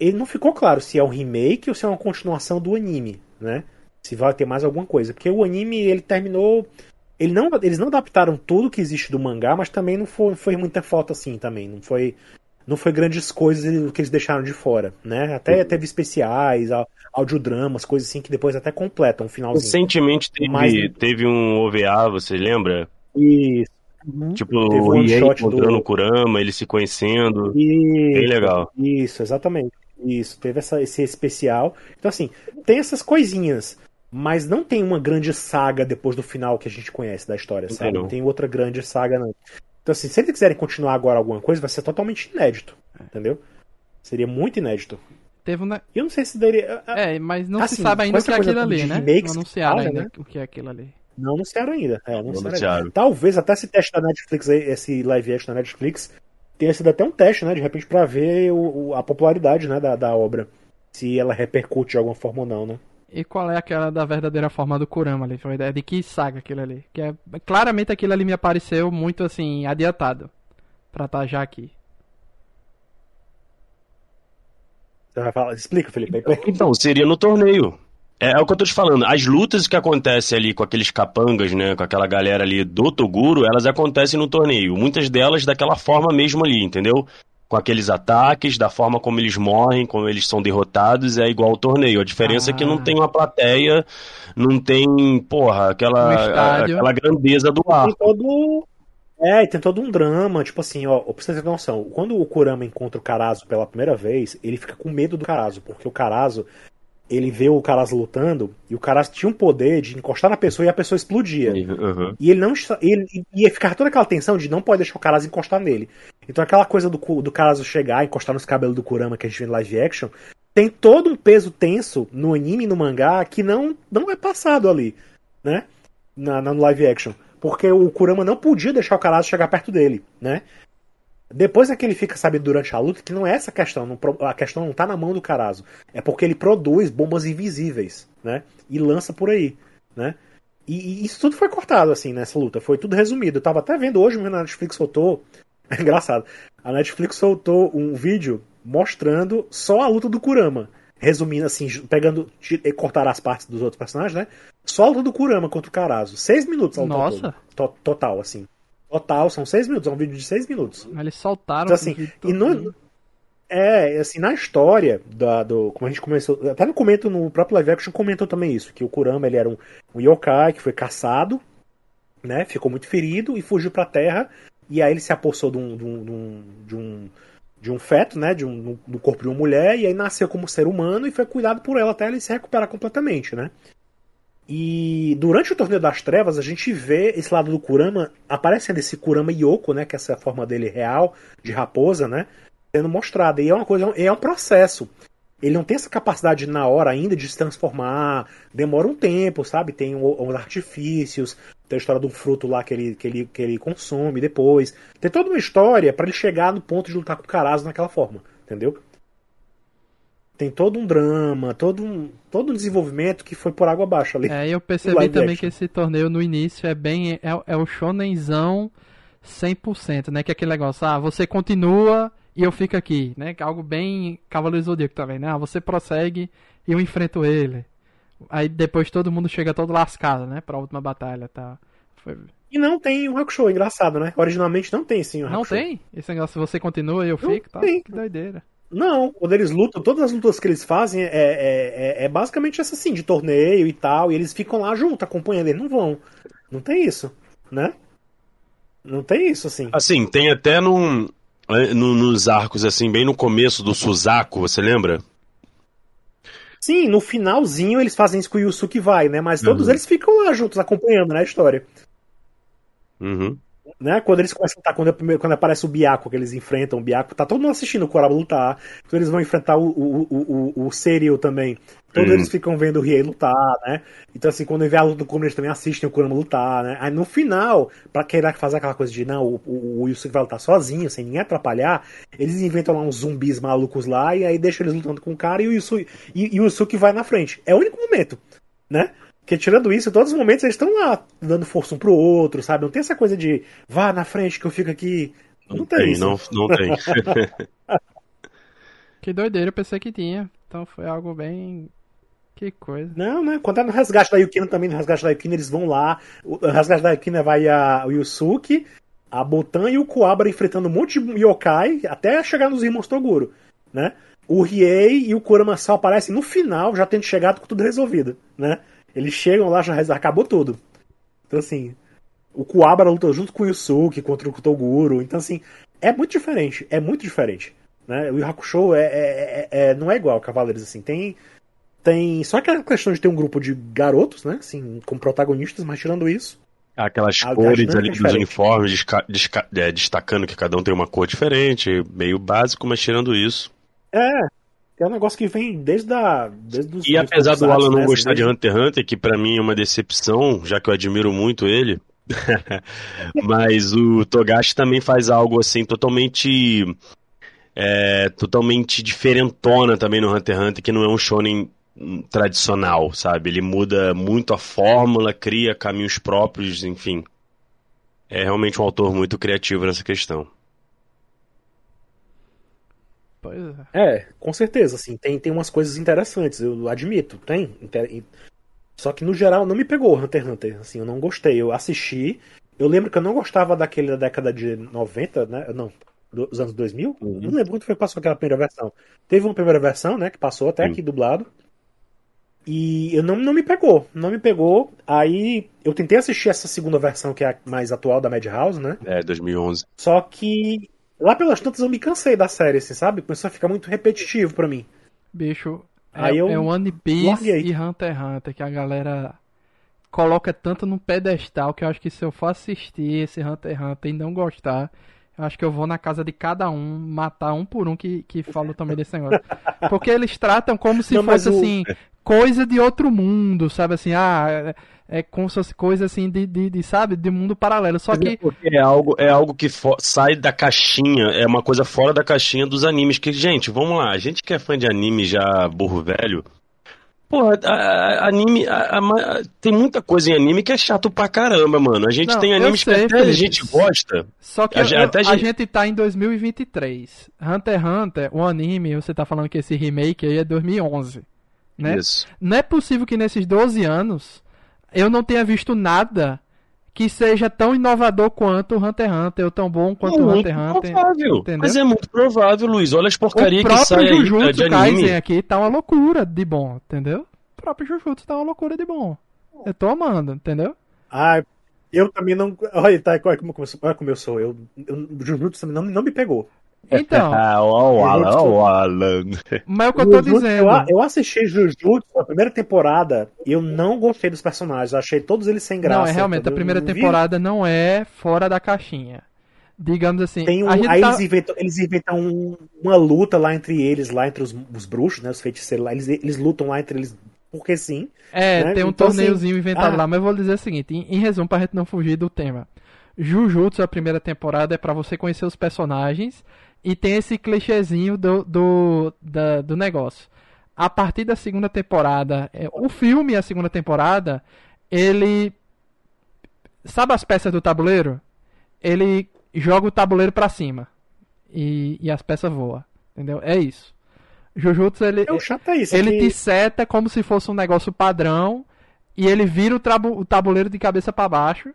Ele não ficou claro se é um remake ou se é uma continuação do anime, né? Se vai ter mais alguma coisa. Porque o anime, ele terminou. Ele não, eles não adaptaram tudo que existe do mangá, mas também não foi, foi muita foto assim também. Não foi, não foi grandes coisas que eles deixaram de fora, né? Até teve especiais, au- audiodramas, coisas assim que depois até completam o finalzinho. Recentemente teve, Mas- teve um OVA, você lembra? Isso. Tipo, Teve um o one Iei shot do- encontrando o Kurama, eles se conhecendo. Isso, Bem legal. Isso, exatamente. Isso, teve essa, esse especial. Então, assim, tem essas coisinhas, mas não tem uma grande saga depois do final que a gente conhece da história, Não sabe? tem, não. Não tem outra grande saga, não. Então, assim, se eles quiserem continuar agora alguma coisa, vai ser totalmente inédito, entendeu? Seria muito inédito. Teve um. eu não sei se daria. É, mas não se Assim, sabe com ainda o essa que é aquilo ali, né? remakes Não que anunciaram ainda né? o que é aquilo ali. Não anunciaram ainda. É, não anunciaram anunciaram. ainda. Talvez até esse teste da Netflix, esse live action da Netflix, tenha sido até um teste, né? De repente, pra ver o- o- a popularidade né, da, da obra. Se ela repercute de alguma forma ou não, né? E qual é aquela da verdadeira forma do Kurama ali? Foi ideia de que saga aquilo ali? Que é claramente aquilo ali me apareceu muito assim adiantado pra estar já aqui. Você vai falar, explica, Felipe. Então, seria no torneio. É, é o que eu tô te falando. As lutas que acontecem ali com aqueles capangas, né? Com aquela galera ali do Toguro, elas acontecem no torneio. Muitas delas daquela forma mesmo ali, entendeu? Com aqueles ataques, da forma como eles morrem, como eles são derrotados, é igual ao torneio. A diferença é que não Ah. tem uma plateia, não tem, porra, aquela, estádio. aquela grandeza do ar. Tem todo. É, e tem todo um drama, tipo assim, ó, pra você ter noção, quando o Kurama encontra o Karazo pela primeira vez, ele fica com medo do Karazo, porque o Karazo, ele vê o Karaz lutando e o Karaz tinha um poder de encostar na pessoa e a pessoa explodia. Uhum. E ele não ele ia ficar toda aquela tensão de não pode deixar o Karaz encostar nele. Então aquela coisa do, do Karaz chegar, encostar nos cabelos do Kurama que a gente vê em live action, tem todo um peso tenso no anime e no mangá que não, não é passado ali, né? Na, na live action. Porque o Kurama não podia deixar o Karaz chegar perto dele, né? Depois é que ele fica sabendo durante a luta que não é essa a questão, não, a questão não tá na mão do Carazo. É porque ele produz bombas invisíveis, né? E lança por aí, né? E, e, isso tudo foi cortado, assim, nessa luta. Foi tudo resumido. Eu tava até vendo hoje, mas a Netflix soltou. *laughs* É engraçado. A Netflix soltou um vídeo mostrando só a luta do Kurama. Resumindo, assim, pegando. cortar as partes dos outros personagens, né? Só a luta do Kurama contra o Carazo. Seis minutos a luta Nossa. Total, assim. Total, são seis minutos, é um vídeo de seis minutos. Eles soltaram então, assim, e no, é, assim, na história da, do. Como a gente começou. Até no comento no próprio live action comentou também isso, que o Kurama ele era um, um yokai que foi caçado, né? Ficou muito ferido e fugiu pra terra. E aí ele se apossou de um, de um, de um, de um feto, né? De um, do corpo de uma mulher, e aí nasceu como ser humano e foi cuidado por ela até ele se recuperar completamente, né? E durante o Torneio das Trevas, a gente vê esse lado do Kurama aparecendo, esse Kurama Yoko, né? Que é essa forma dele real, de raposa, né? Sendo mostrada. E é uma coisa, é um processo. Ele não tem essa capacidade na hora ainda de se transformar. Demora um tempo, sabe? Tem os artifícios, tem a história do fruto lá que ele, que ele, que ele consome depois. Tem toda uma história para ele chegar no ponto de lutar com o Karazo naquela forma, entendeu? Tem todo um drama, todo um, todo um desenvolvimento que foi por água abaixo ali. É, eu *laughs* percebi também action. que esse torneio no início é bem. É, é o shonenzão 100%, né? Que é aquele negócio, ah, você continua e eu fico aqui, né? Que é algo bem Cavaleiro Zodíaco também, né? Ah, você prossegue e eu enfrento ele. Aí depois todo mundo chega todo lascado, né? Pra última batalha, tá? Foi... E não tem um Hakusho, engraçado, né? Originalmente não tem sim um Não tem? Esse negócio, você continua e eu não fico, tá? Tem. Que doideira. Não, quando eles lutam, todas as lutas que eles fazem é, é, é, é basicamente essa assim, de torneio e tal, e eles ficam lá junto, acompanhando, eles não vão. Não tem isso, né? Não tem isso, assim. Assim, tem até num, é, no, nos arcos, assim, bem no começo do Suzaku, você lembra? Sim, no finalzinho eles fazem isso com o Yusuke vai, né? Mas todos uhum. eles ficam lá juntos, acompanhando, né, a história. Uhum né? Quando eles começam a lutar, quando, primeiro, quando aparece o Biaco, que eles enfrentam o Biaco, tá todo mundo assistindo o Koraba lutar. Quando eles vão enfrentar o, o, o, o, o Serial também, todos hum. eles ficam vendo o Riei lutar, né? Então, assim, quando vê a luta do Kurama, eles também assistem o Kurama lutar, né? Aí no final, pra querer fazer aquela coisa de, não, o, o, o Yusuke vai lutar sozinho, sem ninguém atrapalhar, eles inventam lá uns zumbis malucos lá, e aí deixam eles lutando com o cara e o Yusuke, e, e o Yusuke vai na frente. É o único momento, né? Porque tirando isso, todos os momentos eles estão lá dando força um pro outro, sabe? Não tem essa coisa de vá na frente que eu fico aqui. Não, não tem, tem não, não tem. *laughs* que doideira, eu pensei que tinha. Então foi algo bem. Que coisa. Não, né? Quando é no resgate da Yukina também, no resgate da Yukina eles vão lá. O resgate da Yukina vai a, Yusuke, a Botan e o Kuabara enfrentando um monte de yokai até chegar nos irmãos Toguro, né? O Riei e o Kurama só aparecem no final, já tendo chegado com tudo resolvido, né? Eles chegam lá, já acabou tudo. Então, assim, o Kuwabara lutou junto com o Yusuke contra o Toguro. Então, assim, é muito diferente. É muito diferente. Né? O Yu Hakusho é, é, é, é, não é igual Cavaleiros, assim. Tem, tem só aquela questão de ter um grupo de garotos, né? Assim, como protagonistas, mas tirando isso. Aquelas cores ali dos uniformes, é, destacando que cada um tem uma cor diferente, meio básico, mas tirando isso. É, é um negócio que vem desde a. Desde os, e apesar do Alan não né, gostar desde... de Hunter x Hunter, que para mim é uma decepção, já que eu admiro muito ele. *laughs* mas o Togashi também faz algo assim totalmente. É, totalmente diferentona também no Hunter x Hunter, que não é um shonen tradicional, sabe? Ele muda muito a fórmula, cria caminhos próprios, enfim. É realmente um autor muito criativo nessa questão. Pois é. Com certeza, assim, tem, tem umas coisas interessantes, eu admito, tem. Só que no geral não me pegou Hunter x Hunter, assim, eu não gostei. Eu assisti, eu lembro que eu não gostava daquele da década de 90, né? Não, dos anos 2000. Uhum. Não lembro quando foi que passou aquela primeira versão. Teve uma primeira versão, né, que passou até uhum. aqui dublado. E eu não, não me pegou, não me pegou. Aí eu tentei assistir essa segunda versão, que é a mais atual da Madhouse, né? É, 2011. Só que Lá pelas tantas eu me cansei da série, assim, sabe? Começou a ficar muito repetitivo para mim. Bicho, É, Aí eu é One Piece larguei. e Hunter x Hunter que a galera coloca tanto no pedestal que eu acho que se eu for assistir esse Hunter x Hunter e não gostar, eu acho que eu vou na casa de cada um, matar um por um que, que falou também desse negócio. Porque eles tratam como se Não, fosse o- assim, coisa de outro mundo, sabe assim, ah, é, é como se fosse coisa assim de, de, de, sabe, de mundo paralelo. Só que Porque é algo, é algo que sai da caixinha, é uma coisa fora da caixinha dos animes. Que, gente, vamos lá, a gente que é fã de anime já burro velho. Porra, a- a- anime. a- a tem muita coisa em anime que é chato pra caramba, mano. A gente Não, tem animes sei, que até a gente gosta. Só que A eu- até a, gente- gente tá em 2023. Hunter x Hunter, o anime, você tá falando que esse remake aí é 2011, né? Isso. Não é possível que nesses 12 anos eu não tenha visto nada que seja tão inovador quanto o Hunter x Hunter, ou tão bom quanto é o Hunter x Hunter. provável. entendeu? Mas é muito provável, Luiz. Olha as porcarias que saem aí Jujutsu de anime. Kaisen aqui tá uma loucura de bom, entendeu? O próprio Jujutsu tá uma loucura de bom. Eu tô amando, entendeu? Ah, eu também não. Olha, tá, olha como, como eu sou. Eu, eu, o Jujutsu também não, não me pegou. Então, Ah, *laughs* ó o Alan, o Alan. mas é o que eu tô Jujutsu, dizendo. Eu, eu assisti Jujutsu a primeira temporada e eu não gostei dos personagens. Eu achei todos eles sem graça. Não, é realmente, a primeira temporada não é fora da caixinha. Digamos assim, Tem um, a gente aí tá... eles inventam, eles inventam um- uma luta lá entre eles, lá entre os, os bruxos, né? Os feiticeiros lá. Eles, eles lutam lá entre eles porque sim. É, né? tem um Então, torneiozinho assim, inventado ah. lá, mas eu vou dizer o seguinte, em, em resumo, pra gente não fugir do tema. Jujutsu, a primeira temporada, é pra você conhecer os personagens e tem esse clichêzinho do, do, da- do negócio. A partir da segunda temporada, é, o filme, a segunda temporada, ele. Sabe as peças do tabuleiro? Ele joga o tabuleiro pra cima e, e as peças voam. Entendeu? É isso. Jujutsu, ele, É chato é isso. ele que- te seta como se fosse um negócio padrão e ele vira o, o tabuleiro de cabeça pra baixo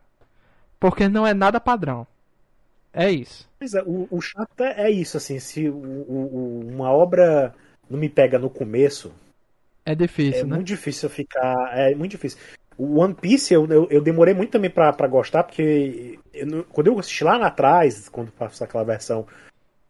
porque não é nada padrão. É isso. Pois é, o, o chato é é isso, assim, se o- o- uma obra não me pega no começo, É difícil, é né? muito difícil eu ficar. É muito difícil. O One Piece eu, eu, eu demorei muito também pra, pra gostar, porque eu quando eu assisti lá atrás, quando passou aquela versão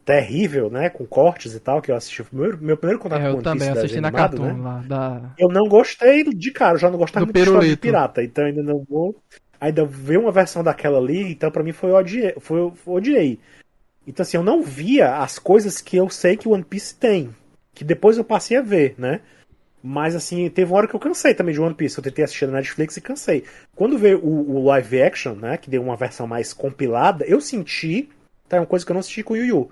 terrível, né, com cortes e tal, que eu assisti, o meu, meu primeiro contato É, com eu One também Piece assisti na animado, Cartoon né, lá da eu não gostei de cara, eu já não gostava Do muito de pirata, então ainda não vou. Ainda ver uma versão daquela ali, então pra mim foi odiei, foi, odiei. Então assim, eu não via as coisas que eu sei que One Piece tem, que depois eu passei a ver, né? Mas assim, teve uma hora que eu cansei também de One Piece, eu tentei assistir na Netflix e cansei. Quando veio o, o live action, né, que deu uma versão mais compilada, eu senti, tá, é uma coisa que eu não assisti com o Yu Yu.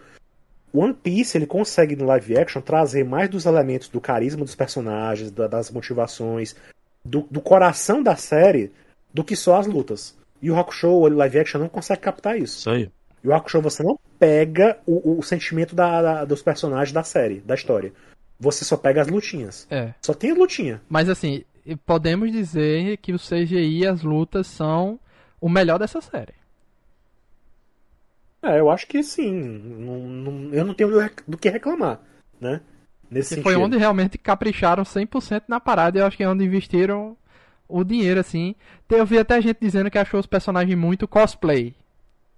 One Piece ele consegue no live action trazer mais dos elementos do carisma dos personagens, da- das motivações, do, do coração da série, do que só as lutas. E o Hakusho, o live action, não consegue captar isso. Isso aí. E o Hakusho você não pega o, o sentimento da- da- dos personagens da série, da história. Você só pega as lutinhas. É. Só tem a lutinha. Mas assim, podemos dizer que o CGI e as lutas são o melhor dessa série. É, eu acho que sim. Não- não- eu não tenho do, que reclamar, né? Nesse Que sentido. foi onde realmente capricharam 100% na parada e eu acho que é onde investiram o dinheiro, assim. Tem- Eu vi até gente dizendo que achou os personagens muito cosplay,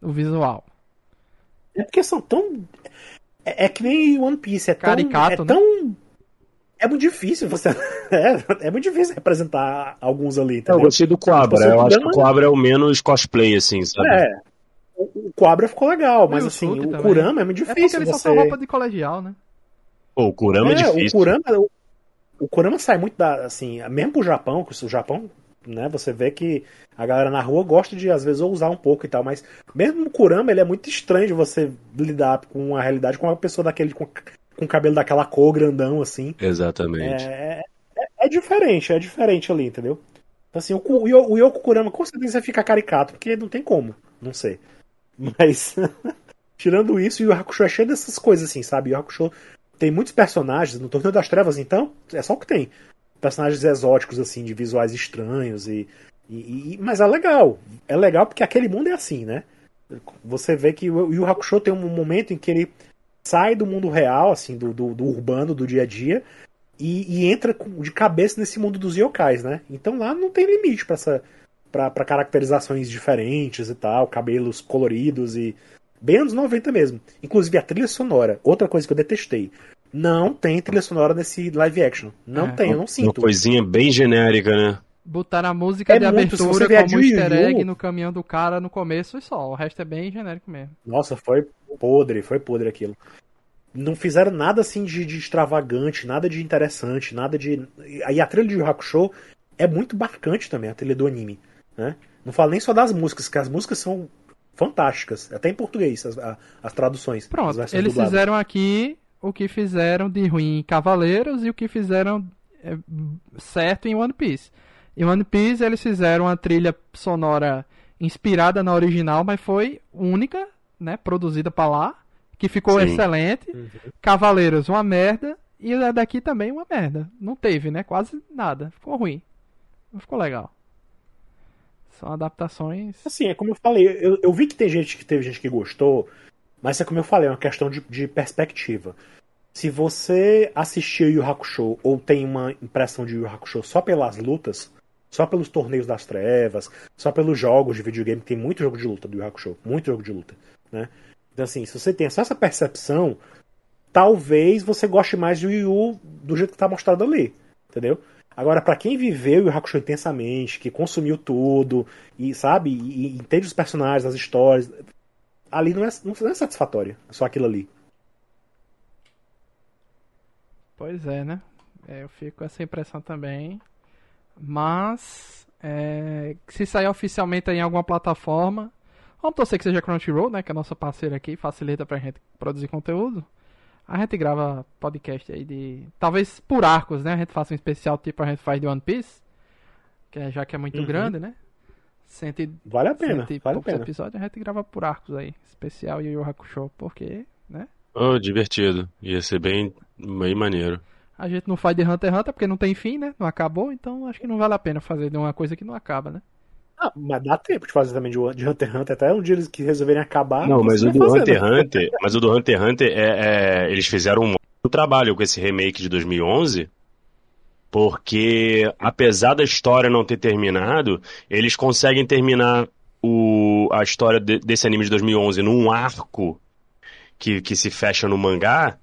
o visual. É porque são tão. É, é que nem One Piece, é tão. Caricato, é né? tão. É muito difícil você. *laughs* É, é muito difícil representar alguns ali, Eu entendeu? gostei do Quabra. Você Eu acho que o Quabra é o menos cosplay, assim, sabe? É. O, o Cobra ficou legal, mas o assim, o também. Kurama é muito É porque difícil eles só você. são roupa de colegial, né? Pô, o Kurama é, É, o difícil. Kurama, o, o Kurama sai muito da, assim, mesmo pro Japão, que o Japão, né, você vê que a galera na rua gosta de às vezes ousar um pouco e tal, mas mesmo o Kurama, ele é muito estranho de você lidar com a realidade com uma pessoa daquele com, com o cabelo daquela cor grandão assim. Exatamente. É, é, é diferente, é diferente ali, entendeu? Então, assim, o, o, o Yoko Kurama com certeza fica caricato, porque não tem como, não sei. *laughs* Mas, *laughs* tirando isso, o Yu Hakusho é cheio dessas coisas, assim, sabe? O Hakusho tem muitos personagens, no Torneio das Trevas, então, é só o que tem. Personagens exóticos, assim, de visuais estranhos e, e- e- Mas é legal. É legal porque aquele mundo é assim, né? Você vê que o Yu Hakusho tem um momento em que ele sai do mundo real, assim, do, do, do urbano, do dia a dia, e, e entra de cabeça nesse mundo dos yokais, né? Então lá não tem limite pra essa pra caracterizações diferentes e tal, cabelos coloridos e bem anos 90 mesmo. Inclusive a trilha sonora, outra coisa que eu detestei. Não tem trilha sonora nesse live action. Não É. tem, eu não Uma sinto. coisinha bem genérica, né? Botaram a música É de muito, se você abertura ver a como de easter Yu- egg no caminhão do cara no começo e só. O resto é bem genérico mesmo. Nossa, foi podre, foi podre aquilo. Não fizeram nada assim de, de extravagante, nada de interessante, nada de. Aí a trilha de Yu Hakusho é muito marcante também, a trilha do anime. Né? Não falo nem só das músicas, que as músicas são fantásticas, até em português, as, as traduções. as Pronto, versões eles dubladas. fizeram aqui o que fizeram de ruim em Cavaleiros e o que fizeram é, certo em One Piece. Em One Piece eles fizeram uma trilha sonora inspirada na original, mas foi única, né, produzida pra lá, que ficou Sim. excelente. Uhum. Cavaleiros uma merda e a daqui também uma merda. Não teve, né, quase nada. Ficou ruim. Não ficou legal. São adaptações. Assim, é como eu falei, eu, eu vi que tem gente que teve gente que gostou, mas é como eu falei, é uma questão de, de perspectiva. Se você assistiu Yu Hakusho ou tem uma impressão de Yu Hakusho só pelas lutas, só pelos torneios das trevas, só pelos jogos de videogame, tem muito jogo de luta do Yu Hakusho, muito jogo de luta, né? Então assim, se você tem só essa percepção, talvez você goste mais Yu Yu do jeito que tá mostrado ali, entendeu? Agora, pra quem viveu Yu Hakusho intensamente, que consumiu tudo, e sabe, e, e entende os personagens, as histórias, ali não é, não é satisfatório, só aquilo ali. Pois é, né? É, eu fico com essa impressão também. Mas, é, se sair oficialmente em alguma plataforma, vamos torcer que seja Crunchyroll, né? Que é a nossa parceira aqui, facilita pra gente produzir conteúdo. A gente grava podcast aí de. Talvez por arcos, né? A gente faça um especial tipo a gente faz de One Piece. Que é, já que é muito Uhum. grande, né? Cento e, Vale a pena, cento e vale a poucos pena. episódios, a gente grava por arcos aí. Especial Yu Yu Hakusho, porque, né? Oh, divertido. Ia ser bem, bem maneiro. A gente não faz de Hunter x Hunter porque não tem fim, né? Não acabou, então acho que não vale a pena fazer de uma coisa que não acaba, né? Ah, mas dá tempo de fazer também de, de Hunter x Hunter, até um dia eles que resolverem acabar. Não, mas o do. Hunter x Hunter, mas o do Hunter x Hunter é, é- eles fizeram um trabalho com esse remake de 2011, porque apesar da história não ter terminado, eles conseguem terminar o, a história de- desse anime de 2011 num arco que, que se fecha no mangá.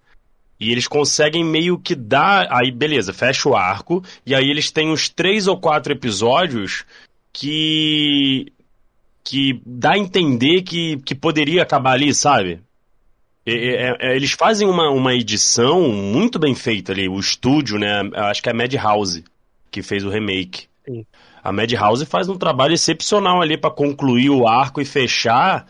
E eles conseguem meio que dar. Aí, beleza, fecha o arco. E aí eles têm uns três ou quatro episódios que. que dá a entender que, que poderia acabar ali, sabe? É- é- é- eles fazem uma, uma edição muito bem feita ali. O estúdio, né? Acho que é a Madhouse que fez o remake. Sim. A Madhouse faz um trabalho excepcional ali pra concluir o arco e fechar.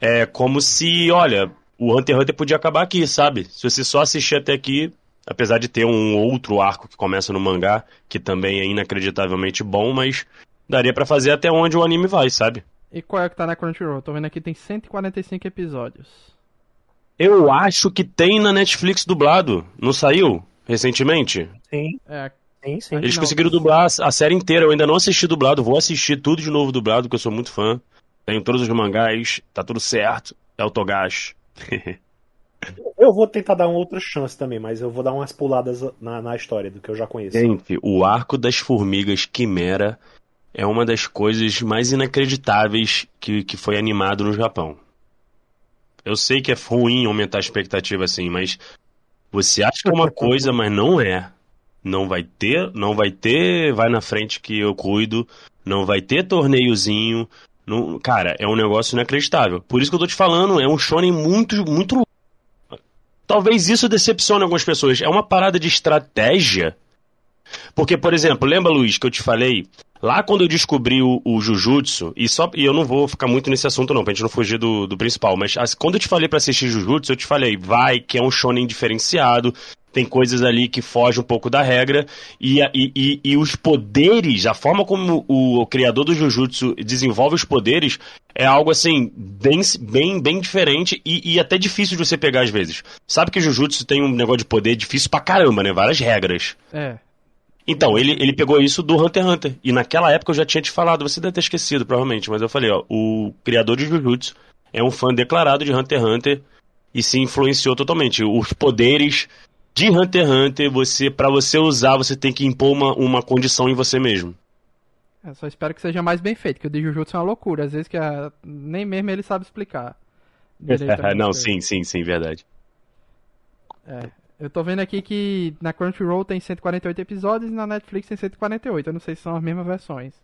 É como se, olha, o Hunter x Hunter podia acabar aqui, sabe? Se você só assistir até aqui, apesar de ter um outro arco que começa no mangá, que também é inacreditavelmente bom, mas daria pra fazer até onde o anime vai, sabe? E qual é que tá na Crunchyroll? Tô vendo aqui tem 145 episódios. Eu acho que tem na Netflix dublado. Não saiu recentemente? Sim, É, sim, sim. Eles Não. conseguiram dublar a a série inteira. Eu ainda não assisti dublado. Vou assistir tudo de novo dublado, porque eu sou muito fã. Tenho todos os mangás. Tá tudo certo. É o Togashi. *laughs* Eu vou tentar dar uma outra chance também, mas eu vou dar umas puladas na, na história do que eu já conheço. Gente, o arco das formigas Quimera é uma das coisas mais inacreditáveis que, que foi animado no Japão. Eu sei que é ruim aumentar a expectativa assim, mas você acha que é uma *laughs* coisa, mas não é. Não vai ter, não vai ter, vai na frente que eu cuido, não vai ter torneiozinho. Não, cara, é um negócio inacreditável. Por isso que eu tô te falando, é um shonen muito, muito. Talvez isso decepcione algumas pessoas. É uma parada de estratégia. Porque, por exemplo, lembra, Luiz, que eu te falei, lá quando eu descobri o, o Jujutsu, e, só, e eu não vou ficar muito nesse assunto não, pra gente não fugir do, do principal, mas as- quando eu te falei pra assistir Jujutsu, eu te falei, vai, que é um shonen diferenciado, tem coisas ali que fogem um pouco da regra, e, e, e, e os poderes, a forma como o, o criador do Jujutsu desenvolve os poderes, é algo assim, bem, bem, bem diferente e, e até difícil de você pegar às vezes. Sabe que Jujutsu tem um negócio de poder difícil pra caramba, né? Várias regras. é. Então, ele, ele pegou isso do Hunter x Hunter. E naquela época eu já tinha te falado, você deve ter esquecido, provavelmente, mas eu falei, ó, o criador de Jujutsu é um fã declarado de Hunter x Hunter e se influenciou totalmente. Os poderes de Hunter x Hunter, você, para você usar, você tem que impor uma, uma condição em você mesmo. Eu só espero que seja mais bem feito, que o de Jujutsu é uma loucura. Às vezes que a- nem mesmo ele sabe explicar. *laughs* Não, sim, sim, sim, verdade. É. Eu tô vendo aqui que na Crunchyroll tem 148 episódios e na Netflix tem 148. Eu não sei se são as mesmas versões.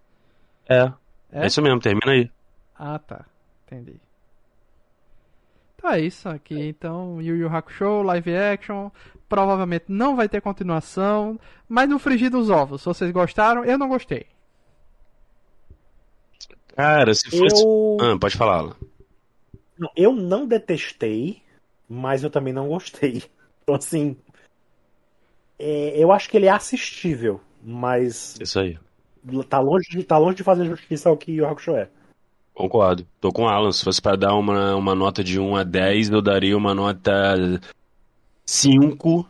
É. É? É isso mesmo, termina aí. Ah, tá. Entendi. Então é isso aqui. Então, Yu Yu Hakusho, live action. Provavelmente não vai ter continuação. Mas no frigir dos ovos, se vocês gostaram, eu não gostei. Cara, se fosse. Eu, Ah, pode falar, Alan. eu não detestei, mas eu também não gostei. Então, assim. é, eu acho que ele é assistível, mas Isso aí. tá longe de, tá longe de fazer justiça ao que o Hakusho é. Concordo. Tô com o Alan. Se fosse pra dar uma, uma nota de 1 a 10, eu daria uma nota 5,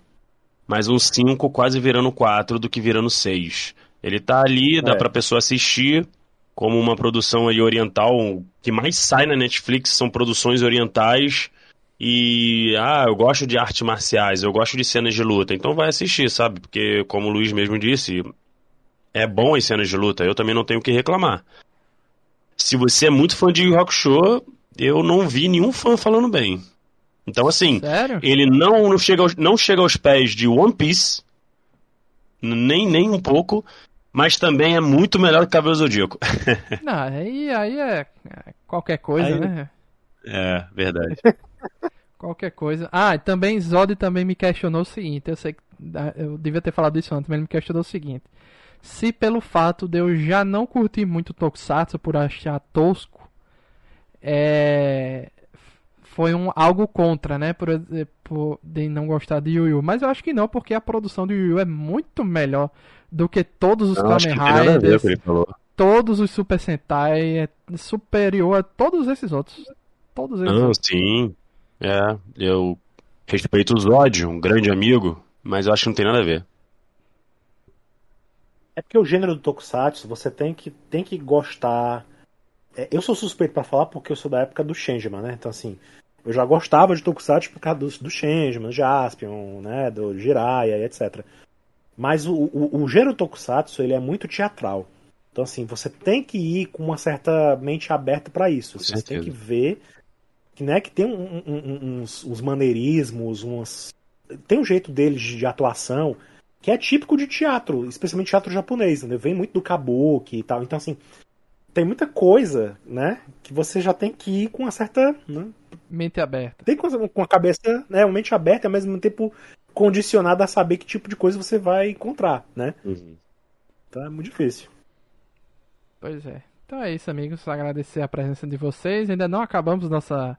mais um 5 quase virando 4 do que virando 6. Ele tá ali, dá É. pra pessoa assistir como uma produção aí oriental. O que mais sai na Netflix são produções orientais. E, ah, eu gosto de artes marciais, eu gosto de cenas de luta. Então vai assistir, sabe? Porque, como o Luiz mesmo disse, é bom as cenas de luta. Eu também não tenho o que reclamar. Se você é muito fã de Yu Hakusho, eu não vi nenhum fã falando bem. Então, assim, Sério? ele não, não, chega, aos, não chega aos pés de One Piece, nem, nem um pouco, mas também é muito melhor que Cavaleiro Zodíaco. *laughs* Não, aí, aí é é qualquer coisa, Aí- né? É, verdade. *laughs* Qualquer coisa. Ah, e também Zod também me questionou o seguinte. Eu sei que eu devia ter falado isso antes, mas ele me questionou o seguinte. Se pelo fato de eu já não curtir muito Tokusatsu por achar tosco, é, foi um algo contra, né? Por, por de não gostar de Yu Yu. Mas eu acho que não, porque a produção do Yu Yu é muito melhor do que todos os Kamen Riders, todos os Super Sentai, é superior a todos esses outros. Todos eles. Não, sim. É, eu respeito o Zod, um grande amigo, mas eu acho que não tem nada a ver. É porque o gênero do Tokusatsu, você tem que, tem que gostar. É, eu sou suspeito pra falar porque eu sou da época do Changeman, né? Então, assim, eu já gostava de Tokusatsu por causa do, do Changeman, do Jaspion, né? Do Jiraiya e etc. Mas o, o, o gênero Tokusatsu, ele é muito teatral. Então, assim, você tem que ir com uma certa mente aberta pra isso. Com Você tem que ver né, que tem um- um- um- uns, uns maneirismos, umas... tem um jeito deles de, de atuação que é típico de teatro, especialmente teatro japonês, entendeu? Vem muito do kabuki e tal. Então, assim, tem muita coisa, né, que você já tem que ir com uma certa. Né, Mente aberta. tem com com a cabeça, né, uma mente aberta, e ao mesmo tempo condicionada a saber que tipo de coisa você vai encontrar, né? Então é muito difícil. Pois é. Então é isso, amigos. Agradecer a presença de vocês. Ainda não acabamos nossa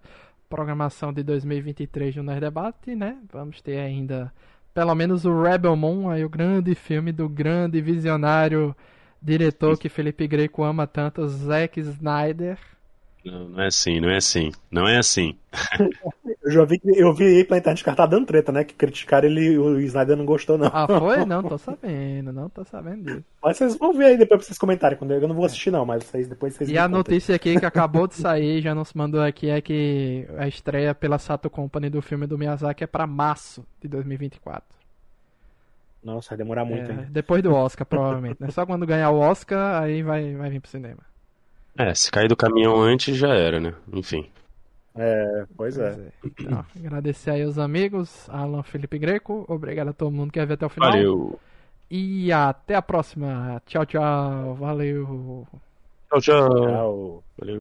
programação de 2023 no Nerd Debate, né? Vamos ter ainda pelo menos o Rebel Moon, aí o grande filme do grande visionário diretor que Felipe Greco ama tanto, Zack Snyder. Não, não é assim, não é assim. Não é assim. *laughs* Eu já vi que eu vi aí pela internet que tá dando treta, né? Que criticaram ele o Snyder não gostou, não. Ah, foi? *laughs* Não, tô sabendo, não tô sabendo disso. Mas vocês vão ver aí depois pra vocês comentarem. Quando eu, não vou assistir, não, mas vocês depois vocês E a contem. notícia aqui que acabou de *laughs* sair, já nos mandou aqui, é que a estreia pela Sato Company do filme do Miyazaki é pra março de 2024. Nossa, vai demorar muito, É, hein? depois do Oscar, provavelmente. Né? Só quando ganhar o Oscar, aí vai, vai vir pro cinema. É, se cair do caminhão antes já era, né? Enfim. É, pois é. Pois é. Então, agradecer aí os amigos, Alan Felipe Greco. Obrigado a todo mundo que vai ver até o final. Valeu. E até a próxima. Tchau, tchau. Valeu. Tchau, tchau. Tchau. Valeu.